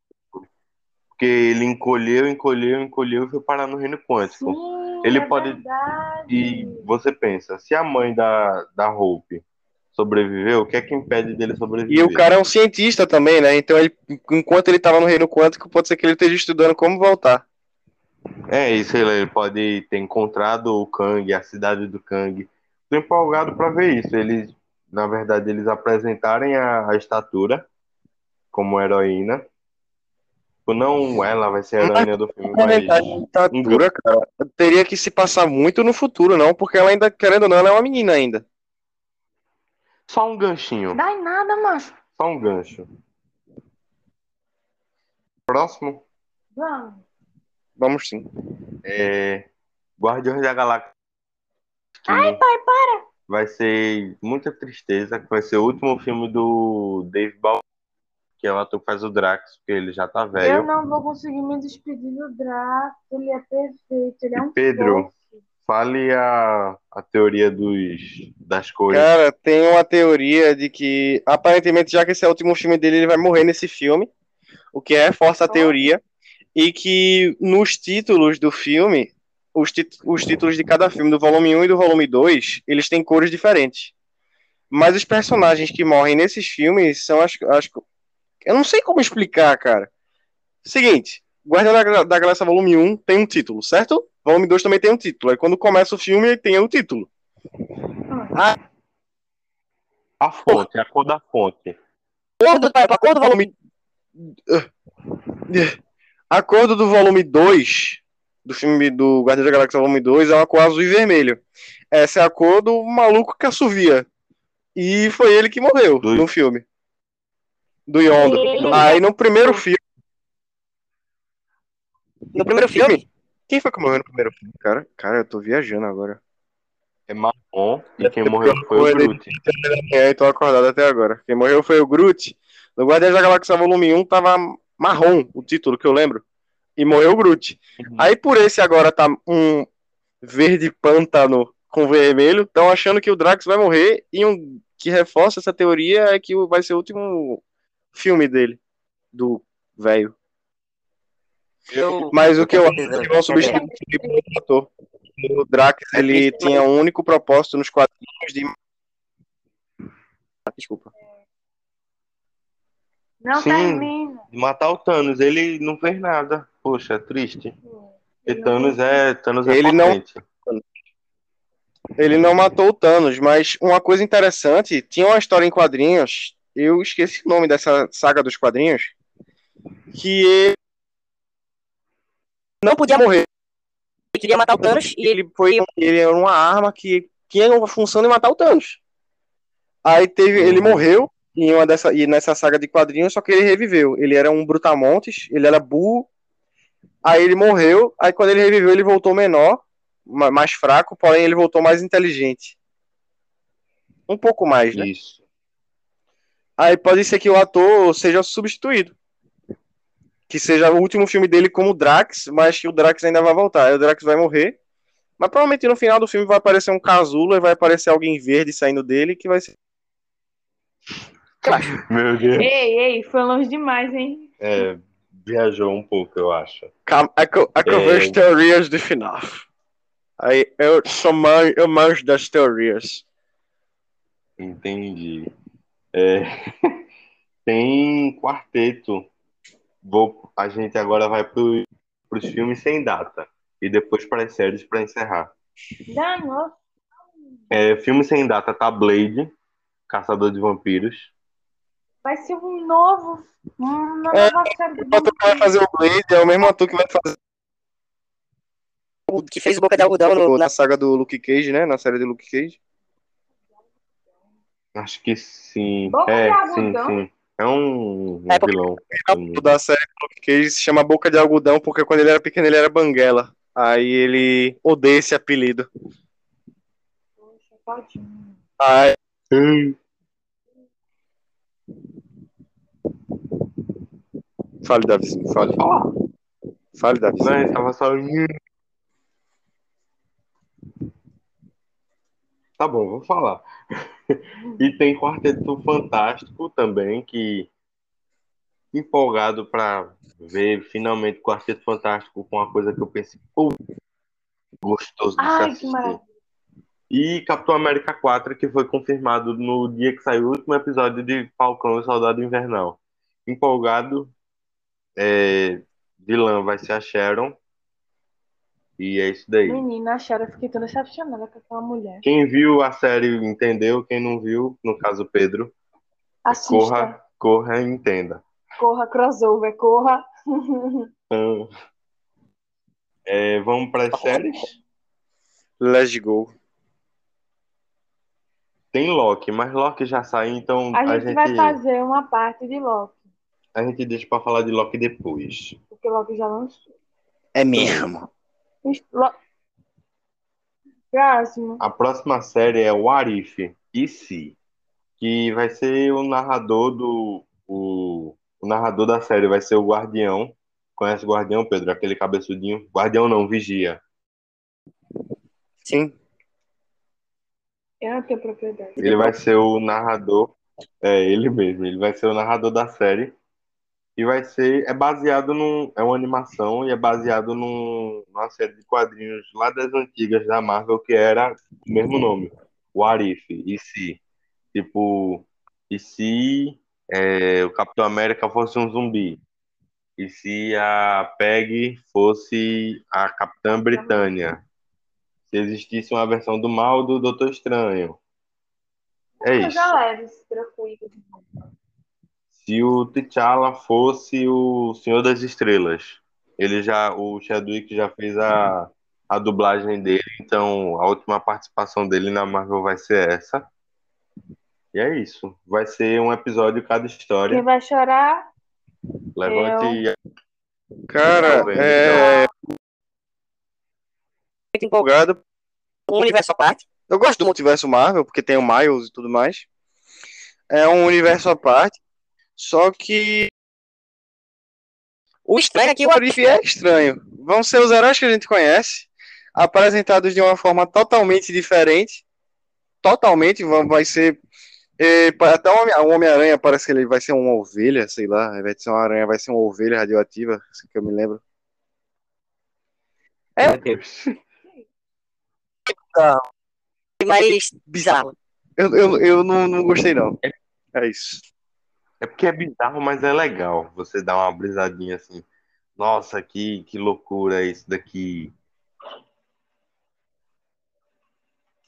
Porque ele encolheu, encolheu, encolheu e foi parar no reino quântico. Sim, Ele é pode- verdade. E você pensa, se a mãe da, da Hope sobreviveu, o que é que impede dele sobreviver? E o cara é um cientista também, né? Então, ele, enquanto ele tava no Reino Quântico, pode ser que ele esteja estudando como voltar. É isso, ele pode ter encontrado o Kang, a cidade do Kang. Tô empolgado pra ver isso. Eles, na verdade, eles apresentarem a, a estatura como heroína. Tipo, Não ela vai ser a heroína do filme, mas dura, cara. Teria que se passar muito no futuro, não, porque ela ainda, querendo ou não, ela é uma menina ainda. Só um ganchinho, Dá em nada, macho. só um gancho. Próximo Vamos. Vamos sim. é Guardiões da Galáxia. Ai, pai, para. vai ser muita tristeza, vai ser o último filme do Dave Bautista, que é o ator que faz o Drax, porque ele já tá Eu velho. não vou conseguir me despedir do Draco. Ele é perfeito. Ele é E um Pedro? fofo. Fale a, a teoria dos, das cores. Cara, tem uma teoria de que, aparentemente, já que esse é o último filme dele, ele vai morrer nesse filme, o que reforça a teoria, e que nos títulos do filme, os, tit- os títulos de cada filme, do volume 1 e do volume 2, eles têm cores diferentes. Mas os personagens que morrem nesses filmes são as. as eu não sei como explicar, cara. Seguinte, Guardião da, da Galáxia Volume 1 tem um título, certo? Volume 2 também tem um título. Aí quando começa o filme, tem o título. A fonte, a cor da fonte. Acordo, acordo do volume. Acordo do volume 2 do filme do Guardião da Galáxia Volume 2 é uma cor azul e vermelho. Essa é a cor do maluco que assovia. E foi ele que morreu Do- no filme. Do Yondo. Aí no primeiro filme. No primeiro filme, Quem foi que morreu no primeiro filme, cara? Cara, eu tô viajando agora. É marrom e quem morreu foi o Groot. É, tô acordado até agora. Quem morreu foi o Groot. No Guardiões da Galáxia Volume 1 tava marrom o título que eu lembro. E morreu o Groot. Uhum. Aí por esse agora tá um verde pântano com vermelho, estão achando que o Drax vai morrer e um que reforça essa teoria é que vai ser o último filme dele, do velho. Eu. Mas o que eu acho é que vão substituir por outro ator. O Drax, ele tinha um único propósito nos quadrinhos de... Desculpa. Não Sim. termina. De matar o Thanos, ele não fez nada. Poxa, é triste. Porque não Thanos é, Thanos é Ele não-. Ele não matou o Thanos, mas uma coisa interessante, tinha uma história em quadrinhos, eu esqueci o nome dessa saga dos quadrinhos, que ele Não podia morrer. Ele queria matar o Thanos e ele. foi ele era uma arma que tinha uma função de matar o Thanos. Aí teve, ele Uhum. morreu em uma dessa e nessa saga de quadrinhos, só que ele reviveu. Ele era um brutamontes, ele era burro. Aí ele morreu, aí quando ele reviveu, ele voltou menor, ma- mais fraco, porém ele voltou mais inteligente. Um pouco mais, né? Isso. Aí pode ser que o ator seja substituído. Que seja o último filme dele como Drax, mas que o Drax ainda vai voltar. Aí o Drax vai morrer. Mas provavelmente no final do filme vai aparecer um casulo e vai aparecer alguém verde saindo dele que vai ser. Meu Deus. Ei, ei, foi longe demais, hein? É, viajou um pouco, eu acho. É que eu, é teorias de final. Aí eu sou man, eu manjo das teorias. Entendi. É, tem quarteto. Vou, a gente agora vai para os filmes sem data. E depois para as séries para encerrar. Danou. É, filme sem data tá Blade, Caçador de Vampiros. Vai ser um novo. Uma É, nova série O ator que vai fazer o Blade é o mesmo ator que vai fazer O que fez boca de algodão no, na saga do Luke Cage, né? Na série do Luke Cage. Acho que sim. Boca é, de sim, algodão? sim. É um, um É, vilão. O da série Luke Cage se chama Boca de Algodão porque quando ele era pequeno ele era banguela. Aí ele odeia esse apelido. Poxa, tadinho. Aí, fale, Davizinho, fale. Fale, Davizinho. Não, ele tava só. Tá bom, vou falar. E tem Quarteto Fantástico também, que empolgado pra ver finalmente Quarteto Fantástico com uma coisa que eu pensei, pô, gostoso de Ai, assistir. maravilha. E Capitão América 4, que foi confirmado no dia que saiu o último episódio de Falcão e Soldado Invernal. Empolgado, é, vilã vai ser a Sharon. E é isso daí. Menina, a Sharon, eu fiquei toda decepcionada com aquela mulher. Quem viu a série entendeu, quem não viu, no caso Pedro, Assista. corra, corra e entenda. Corra, crossover, corra. Então, é, vamos para as séries? Let's go. Tem Loki, mas Loki já saiu, então A a gente vai gente, fazer uma parte de Loki, a gente deixa para falar de Loki depois. porque Loki já lançou. É mesmo. Próximo. A próxima série é What If e Se, que vai ser o narrador do o, o narrador da série vai ser o Guardião. Conhece o Guardião, Pedro? Aquele cabeçudinho? Guardião não, Vigia. Sim. Eu não tenho propriedade. Ele vai ser o narrador, é ele mesmo, ele vai ser o narrador da série. E vai ser, é baseado num, é uma animação e é baseado num, numa série de quadrinhos lá das antigas da Marvel que era o mesmo nome, What If, e se, tipo, e se é, o Capitão América fosse um zumbi? E se a Peg fosse a Capitã Britânia? Se existisse uma versão do mal do Doutor Estranho? É isso. Coisa leve, tranquilo. Se o T'Challa fosse o Senhor das Estrelas, ele já, o Chadwick já fez a, a dublagem dele, então a última participação dele na Marvel vai ser essa. E é isso. Vai ser um episódio cada Quem história. vai chorar? Levante e Cara, Tá vendo? é. Muito empolgado. Um universo à parte. Eu gosto do multiverso Marvel, porque tem o Miles e tudo mais. É um universo à parte. Só que O estranho é que o o What If é estranho. Vão ser os heróis que a gente conhece, apresentados de uma forma totalmente diferente. Totalmente, vão- vai ser. é, até o Homem- o Homem-Aranha parece que ele vai ser uma ovelha, sei lá. Ao invés de ser uma aranha, vai ser uma ovelha radioativa, isso que eu me lembro. Meu Deus. mais bizarro. Eu, eu, eu não, não gostei, não. É isso. É porque é bizarro, mas é legal. Você dá uma brisadinha assim. Nossa, que, que loucura isso daqui.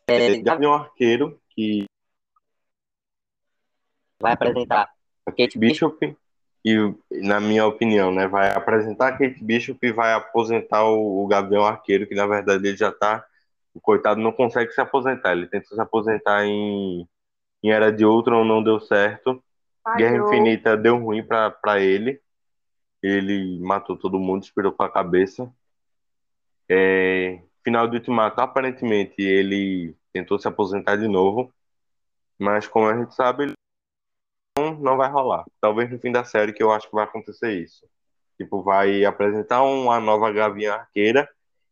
É, Gavião Arqueiro, que vai apresentar a Kate Bishop. E na minha opinião, né, vai apresentar a Kate Bishop e vai aposentar o, o Gavião Arqueiro, que na verdade ele já tá. O coitado não consegue se aposentar. Ele tentou se aposentar em, em Era de Ultron, não deu certo. Guerra. Infinita deu ruim pra, pra ele. Ele matou todo mundo, espirou com a cabeça. É, final do Ultimato, aparentemente, ele tentou se aposentar de novo. Mas como a gente sabe, ele não, não vai rolar. Talvez no fim da série que eu acho que vai acontecer isso. Tipo, vai apresentar uma nova gavinha arqueira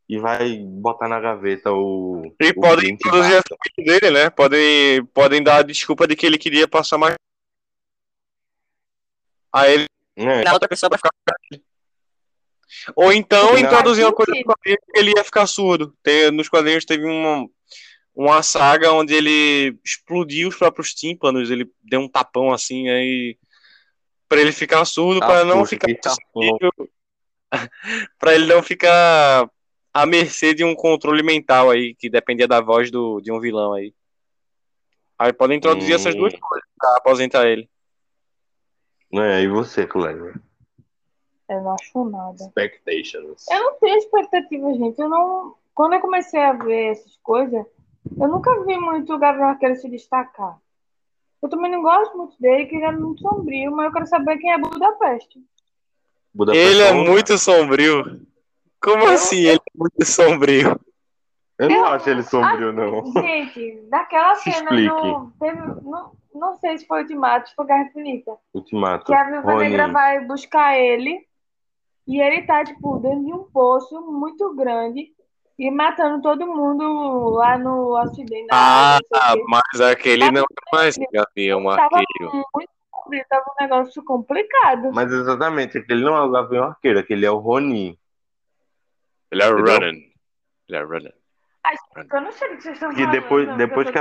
e vai botar na gaveta o. E o podem introduzir a dele, né? Podem, podem dar a desculpa de que ele queria passar mais. Aí ele. É, Na outra pessoa vai ficar. Ou então introduzir uma coisa no quadrinho que ele ia ficar surdo. Tem, nos quadrinhos teve uma, uma saga onde ele explodiu os próprios tímpanos, ele deu um tapão assim, aí. Pra ele ficar surdo, Ah, pra não puxa, ficar suscetível- pra ele não ficar à mercê de um controle mental aí, que dependia da voz do, de um vilão aí. Aí podem introduzir Hum. essas duas coisas pra aposentar ele. É, e você, Cleber? Eu não acho nada. Expectations. Eu não tenho expectativa, gente. Eu não. Quando eu comecei a ver essas coisas, eu nunca vi muito o Gabriel Arqueiro se destacar. Eu também não gosto muito dele, que ele é muito sombrio, mas eu quero saber quem é Budapeste. Budapeste Ele é um- muito sombrio. Como Eu- assim? Ele muito sombrio. Eu não Eu- acho ele sombrio, não. Gente, naquela Se cena explique. do. Teve, não, não sei se foi Ultimato, se foi Guerra Infinita. Ultimato. Que a Viúva Ronin. Negra vai buscar ele. E ele tá, tipo, dentro de um poço muito grande. E matando todo mundo lá no Ocidente. na Ah, o mas aquele não é mais um gavião Tava arqueiro. muito tava um negócio complicado. Mas exatamente, aquele não é o Gavião Arqueiro, aquele é o Ronin. Ele é Entendeu? Ronan. Ele é Ronan. Eu não sei o que vocês estão E falando. depois- não, depois que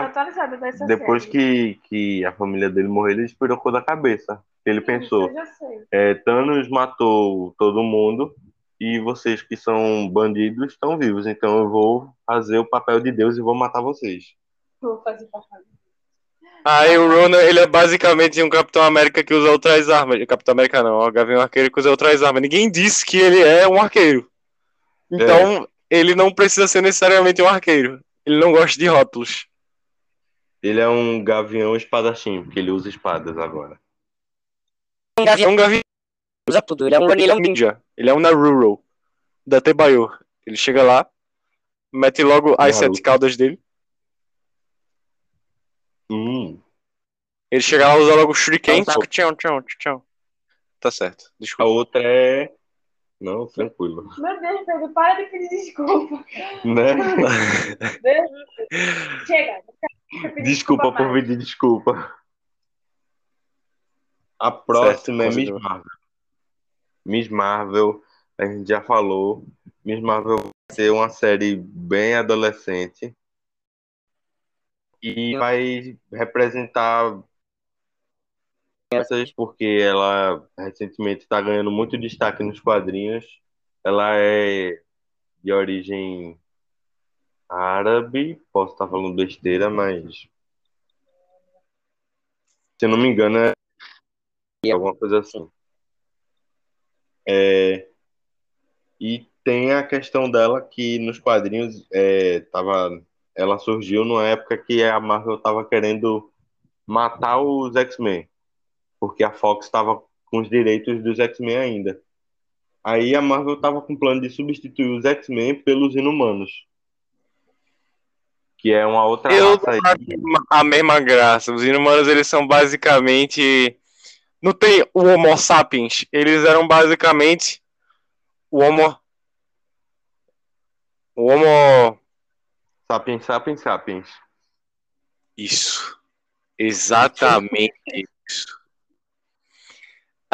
dessa Depois que, que a família dele morreu, ele despirocou da cabeça. Ele pensou, já sei. é, Thanos matou todo mundo e vocês que são bandidos estão vivos, então eu vou fazer o papel de Deus e vou matar vocês. Vou fazer fazer. Aí o Ronan, ele é basicamente um Capitão América que usa outras armas. Capitão América não, o Gavião Arqueiro que usa outras armas. Ninguém disse que ele é um arqueiro. Então, ele não precisa ser necessariamente um arqueiro. Ele não gosta de rótulos. Ele é um gavião espadachim, porque ele usa espadas agora. Um É gavião um gavião usa tudo. Ele é um, ele é um ninja. Ele é um Naruto. Da Tebayor. Ele chega lá, mete logo as Naruto. sete caudas dele. Hum, Ele chega lá, usa logo o Shuriken. Tá. Tchau, tchau, tchau. Tá certo. a Desculpa. outra é. Não, tranquilo. Meu Deus, Pedro, para de pedir desculpa. Né? Chega. pedir Desculpa por mais. pedir desculpa. A próxima é Miss. Marvel. Miss Marvel, a gente já falou. Miss Marvel vai ser uma série bem adolescente. E vai representar essas porque ela recentemente está ganhando muito destaque nos quadrinhos. Ela é de origem árabe, posso estar falando besteira, mas se não me engano é alguma coisa assim. É, e tem a questão dela que nos quadrinhos é, tava, ela surgiu numa época que a Marvel estava querendo matar os X-Men, porque a Fox estava com os direitos dos X-Men ainda. Aí a Marvel estava com o plano de substituir os X-Men pelos Inumanos, que é uma outra Eu raça a mesma graça. Os inumanos, eles são basicamente. Não tem o Homo sapiens. Eles eram basicamente o Homo. O Homo. Sapiens, sapiens, sapiens. Isso. Exatamente isso.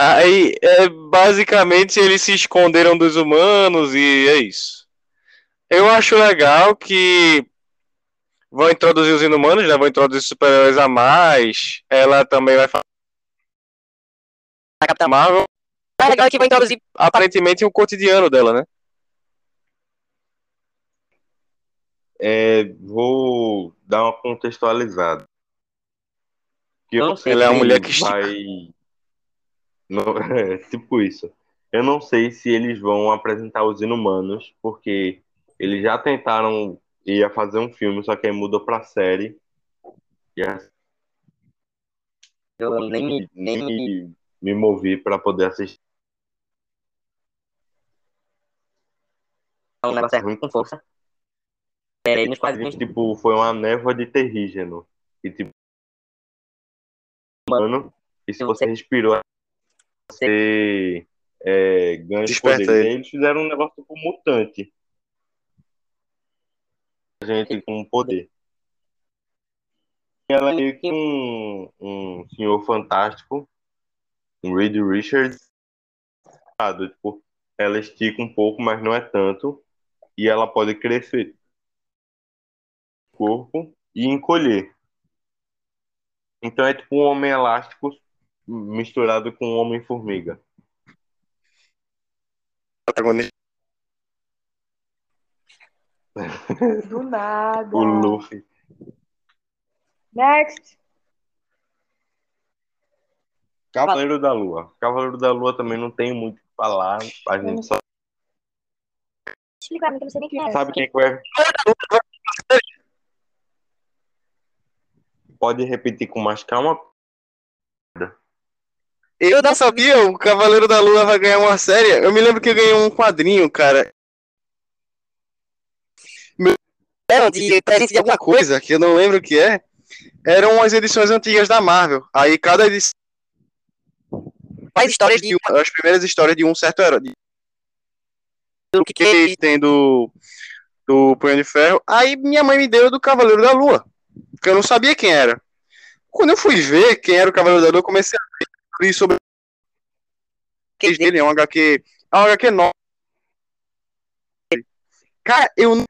Aí, é, basicamente, eles se esconderam dos humanos e é isso. Eu acho legal que vão introduzir os inumanos, né? Vão introduzir super-heróis a mais. Ela também vai falar A Capitã Marvel. É legal que vai introduzir. Aparentemente, o cotidiano dela, né? É, vou dar uma contextualizada. Que eu Não sei. Ela é uma mulher que estica. vai. Não, é, tipo isso. Eu não sei se eles vão apresentar os inumanos, porque eles já tentaram ia fazer um filme, só que aí mudou pra série. E a- Eu nem me. Nem me. me movi pra poder assistir. Um negócio é ruim com força. É, nos quadrinhos. Tipo, foi uma névoa de terrígeno. E tipo. Mano, e se você respirou, você é, ganha os Desperta poderes. ele. Aí Eles fizeram um negócio tipo mutante. Gente com poder. Ela é meio que um, um senhor fantástico, um Reed Richards. Tipo, ela estica um pouco, mas não é tanto. E ela pode crescer o corpo e encolher. Então é tipo um homem elástico misturado com um homem formiga. Protagonista. Do nada. O Luffy. Next. Cavaleiro da Lua. Cavaleiro da Lua também não tem muito o que falar. A gente só Explica pra mim que eu não sei nem quem é. sabe quem é que vai. Pode repetir com mais calma? Eu não sabia, o Cavaleiro da Lua vai ganhar uma série. Eu me lembro que eu ganhei um quadrinho, cara. eram de presente de alguma coisa, que eu não lembro o que é, eram as edições antigas da Marvel. Aí cada edição faz histórias de as primeiras histórias de um certo herói. De, do que que tem do, do Punho de Ferro. Aí minha mãe me deu do Cavaleiro da Lua, que eu não sabia quem era. Quando eu fui ver quem era o Cavaleiro da Lua, eu comecei a sobre que dele é um HQ, é um HQ novo. Cara, eu não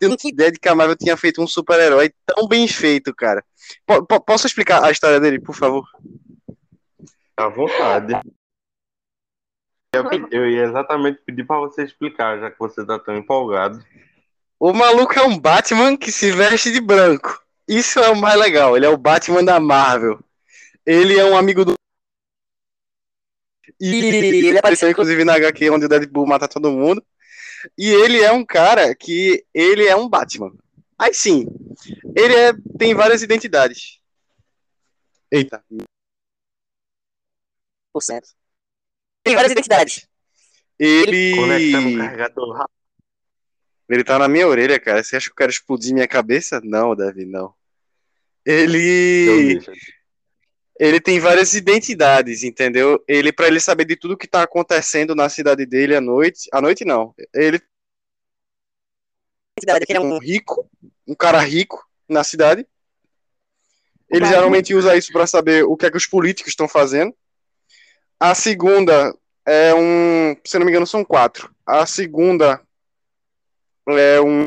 eu não tinha ideia de que a Marvel tinha feito um super-herói tão bem feito, cara. P posso explicar a história dele, por favor? À vontade. Eu, eu ia exatamente pedir para você explicar, já que você tá tão empolgado. O maluco é um Batman que se veste de branco. Isso é o mais legal. Ele é o Batman da Marvel. Ele é um amigo do. E ele apareceu, inclusive, na HQ onde o Deadpool mata todo mundo. E ele é um cara que ele é um Batman. Aí sim, ele é, tem várias identidades. Eita. Por cento. Tem várias identidades. Ele. Conectando o carregador rápido. Ele tá na minha orelha, cara. Você acha que eu quero explodir minha cabeça? Não, Davi, não. Ele. Ele tem várias identidades, entendeu? Ele, para ele saber de tudo que tá acontecendo na cidade dele à noite. À noite não. Ele. Ele é um rico, um cara rico na cidade. Ele geralmente usa isso para saber o que é que os políticos estão fazendo. A segunda é um, se não me engano, são quatro. A segunda é um.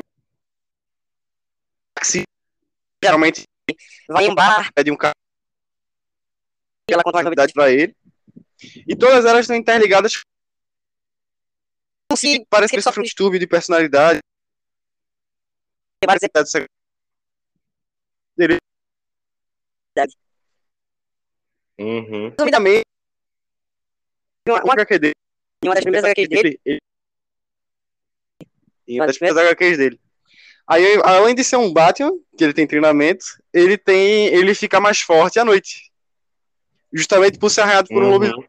Geralmente vai em bar, é um cara e ela conta uma novidade. novidade para ele. E todas elas estão interligadas. Se Parece que ele sofre um distúrbio de personalidade. Uhum. resumidamente, uma, uma, uma HQ dele. uma das primeiras HQs dele, ele- E uma das primeiras HQs dele. Aí, além de ser um Batman, que ele tem treinamento, ele tem. ele fica mais forte à noite. Justamente por ser arranhado por um Uhum. lobisomem.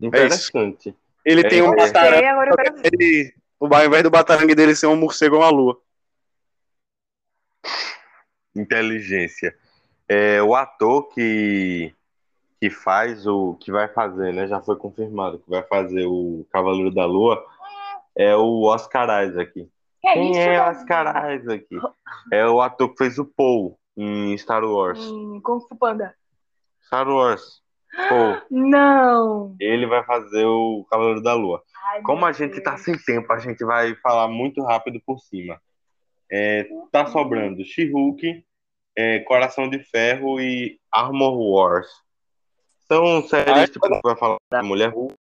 Interessante. Ele É, tem um é. batarangue. Gostei, agora eu quero ver. Ele, o ao invés do batarangue dele ser um morcego ou uma lua. Inteligência. É, o ator que, que faz o. que vai fazer, né? Já foi confirmado que vai fazer o Cavaleiro da Lua é o Oscar Isaac. Que Quem isso, é Davi? Oscar Isaac? É o ator que fez o Paul em Star Wars. Hum, Kung Fu Panda. Star Wars. Paul. Não. Ele vai fazer o Cavaleiro da Lua. Ai, Como a gente tá Deus. sem tempo, a gente vai falar muito rápido por cima. É, tá sobrando She-Hulk, é, Coração de Ferro e Armor Wars. São séries tipo, que vai falar da Mulher Hulk.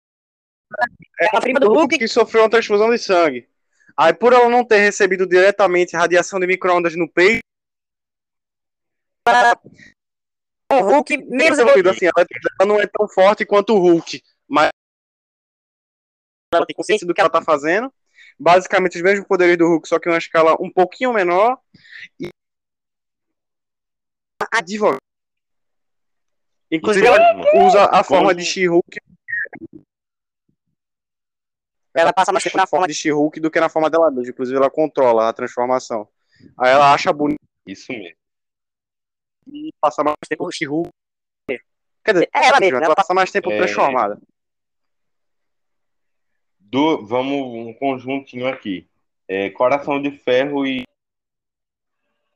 a prima do Hulk, que sofreu uma transfusão de sangue. Aí, por ela não ter recebido diretamente radiação de micro-ondas no peito, o Hulk menos ela, evoluído. assim, ela, ela não é tão forte quanto o Hulk, mas ela tem consciência do que ela tá fazendo. Basicamente os mesmos poderes do Hulk, só que em uma escala um pouquinho menor. E advogada. Inclusive, ela usa a forma de She-Hulk Ela passa mais tempo na forma de She-Hulk do que na forma dela mesma. Inclusive, ela controla a transformação. Aí ela acha bonito Isso mesmo. E passa mais tempo com She-Hulk. Quer dizer, É ela mesma, ela ela passa mais tempo É. transformada. Do, vamos um conjuntinho aqui. É, Coração de Ferro e.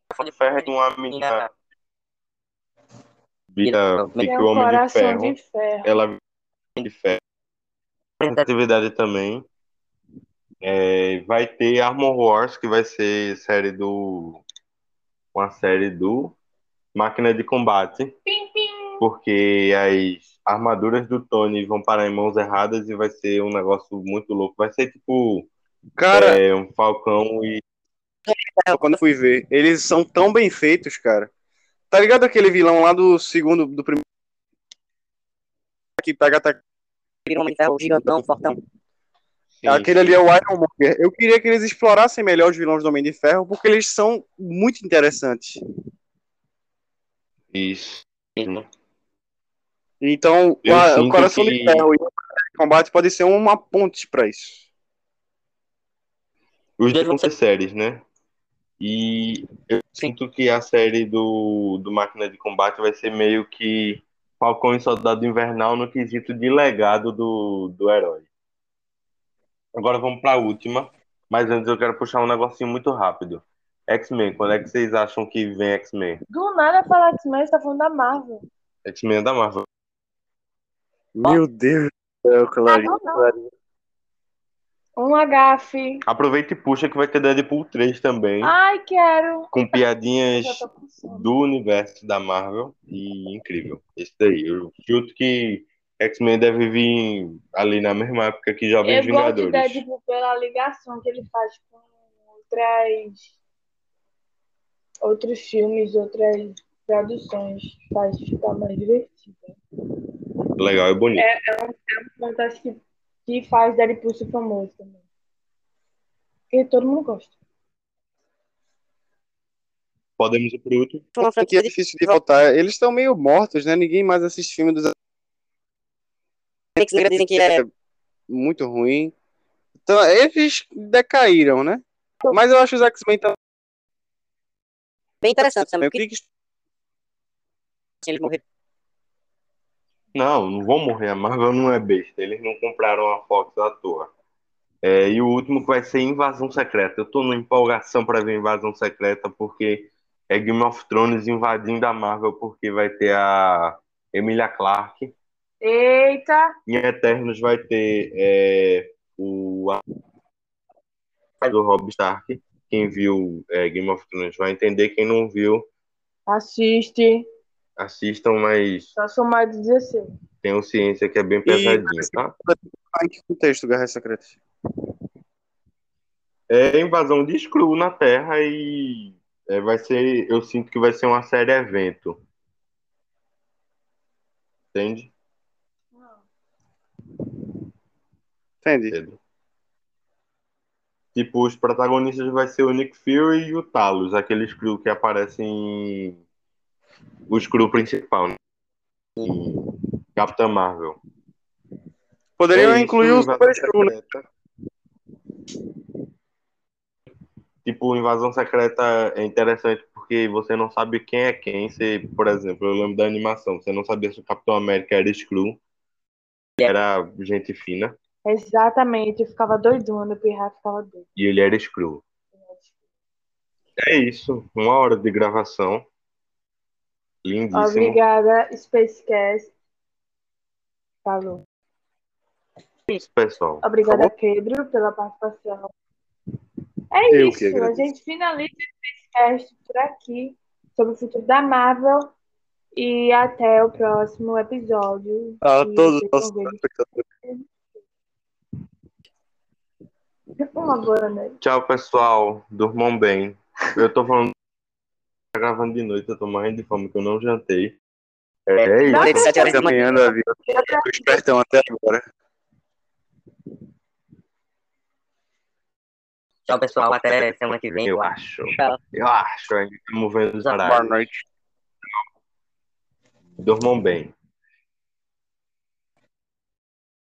Coração de Ferro é de uma menina. Vira, fica um o Homem de coração Ferro. de ferro. Ela de Ferro. Atividade também. É, vai ter Armor Wars, que vai ser série do. Uma série do Máquina de Combate. Pim, pim. Porque as armaduras do Tony vão parar em mãos erradas e vai ser um negócio muito louco. Vai ser tipo Cara, é, um Falcão e. quando eu fui ver, eles são tão bem feitos, cara. Tá ligado aquele vilão lá do segundo, do primeiro. Que pega ataque. vira um gigantão, fortão. Sim, Aquele ali é o Ironmonger. Eu queria que eles explorassem melhor os vilões do Homem de Ferro, porque eles são muito interessantes. Isso. Então, Eu a- o Coração que- de Ferro e o Combate pode ser uma ponte pra isso. Os dois vão ser séries, né? E eu sinto que a série do, do Máquina de Combate vai ser meio que Falcão e Soldado Invernal no quesito de legado do, do herói. Agora vamos para a última, mas antes eu quero puxar um negocinho muito rápido. X-Men, quando é que vocês acham que vem X-Men? Do nada falar X-Men, você tá falando da Marvel. X-Men é da Marvel. Meu Deus do céu, Clarinha. Um agafe. Aproveita e puxa que vai ter Deadpool 3 também, Ai, quero. com piadinhas do universo da Marvel e incrível. Esse daí. Eu chuto que X-Men deve vir ali na mesma época que Jovens Eu gosto de Vingadores. Deadpool pela ligação que ele faz com outras, outros filmes, outras produções. Faz ficar mais divertido. Legal e bonito. Mas acho que, que faz Deadpool ser famoso também. Porque todo mundo gosta. Podemos ir pro último. Uma franquia difícil de voltar. Eles estão meio mortos, né? Ninguém mais assiste filme dos dizem que é muito ruim. Então, eles decaíram, né? Mas eu acho os X-Men também. Bem interessante Eu também. Porque queria que eles morreram. Não, não vão morrer. A Marvel não é besta. Eles não compraram a Fox à toa. É, e o último que vai ser Invasão Secreta. Eu tô numa empolgação para ver Invasão Secreta porque é Game of Thrones invadindo a Marvel porque vai ter a Emilia Clarke. Eita! Em Eternos vai ter é, o do Rob Stark. Quem viu é, Game of Thrones vai entender. Quem não viu, Assiste. assistam, mas Só sou mais de 16. tenham ciência que é bem pesadinho, tá? em que contexto Guerras Secretas? É invasão de Skrull na Terra e é, vai ser. Eu sinto que vai ser uma série evento. Entende, Entendi. Pedro? Tipo, os protagonistas vai ser o Nick Fury e o Talos, aquele Skrull que aparece em. O Skrull principal, né? Capitã Marvel. Poderiam É incluir os Super Skrull, né? Tipo, Invasão Secreta é interessante porque você não sabe quem é quem. Você, por exemplo, eu lembro da animação. Você não sabia se o Capitão América era Skrull, era gente fina, Exatamente. Eu ficava doidona, o Pirra ficava doido. e ele era Skrull. É isso. Uma hora de gravação. Lindíssimo. Obrigada, Spacecast. Falou. É isso, pessoal. Obrigada, Pedro, pela participação. É Eu isso. que A gente finaliza esse cast por aqui sobre o futuro da Marvel. E até o próximo episódio. A que todos os vocês nossos boa noite. Tchau, pessoal. Durmam bem. Eu tô falando. Tá gravando de noite, eu tô morrendo de fome, que eu não jantei. É isso. Teve sete horas da manhã. Vida. Tô espertão até agora. Tchau, pessoal. Até semana que vem. Eu acho. Tchau. Eu acho. Estamos vendo os Boa horários. noite. Durmam bem.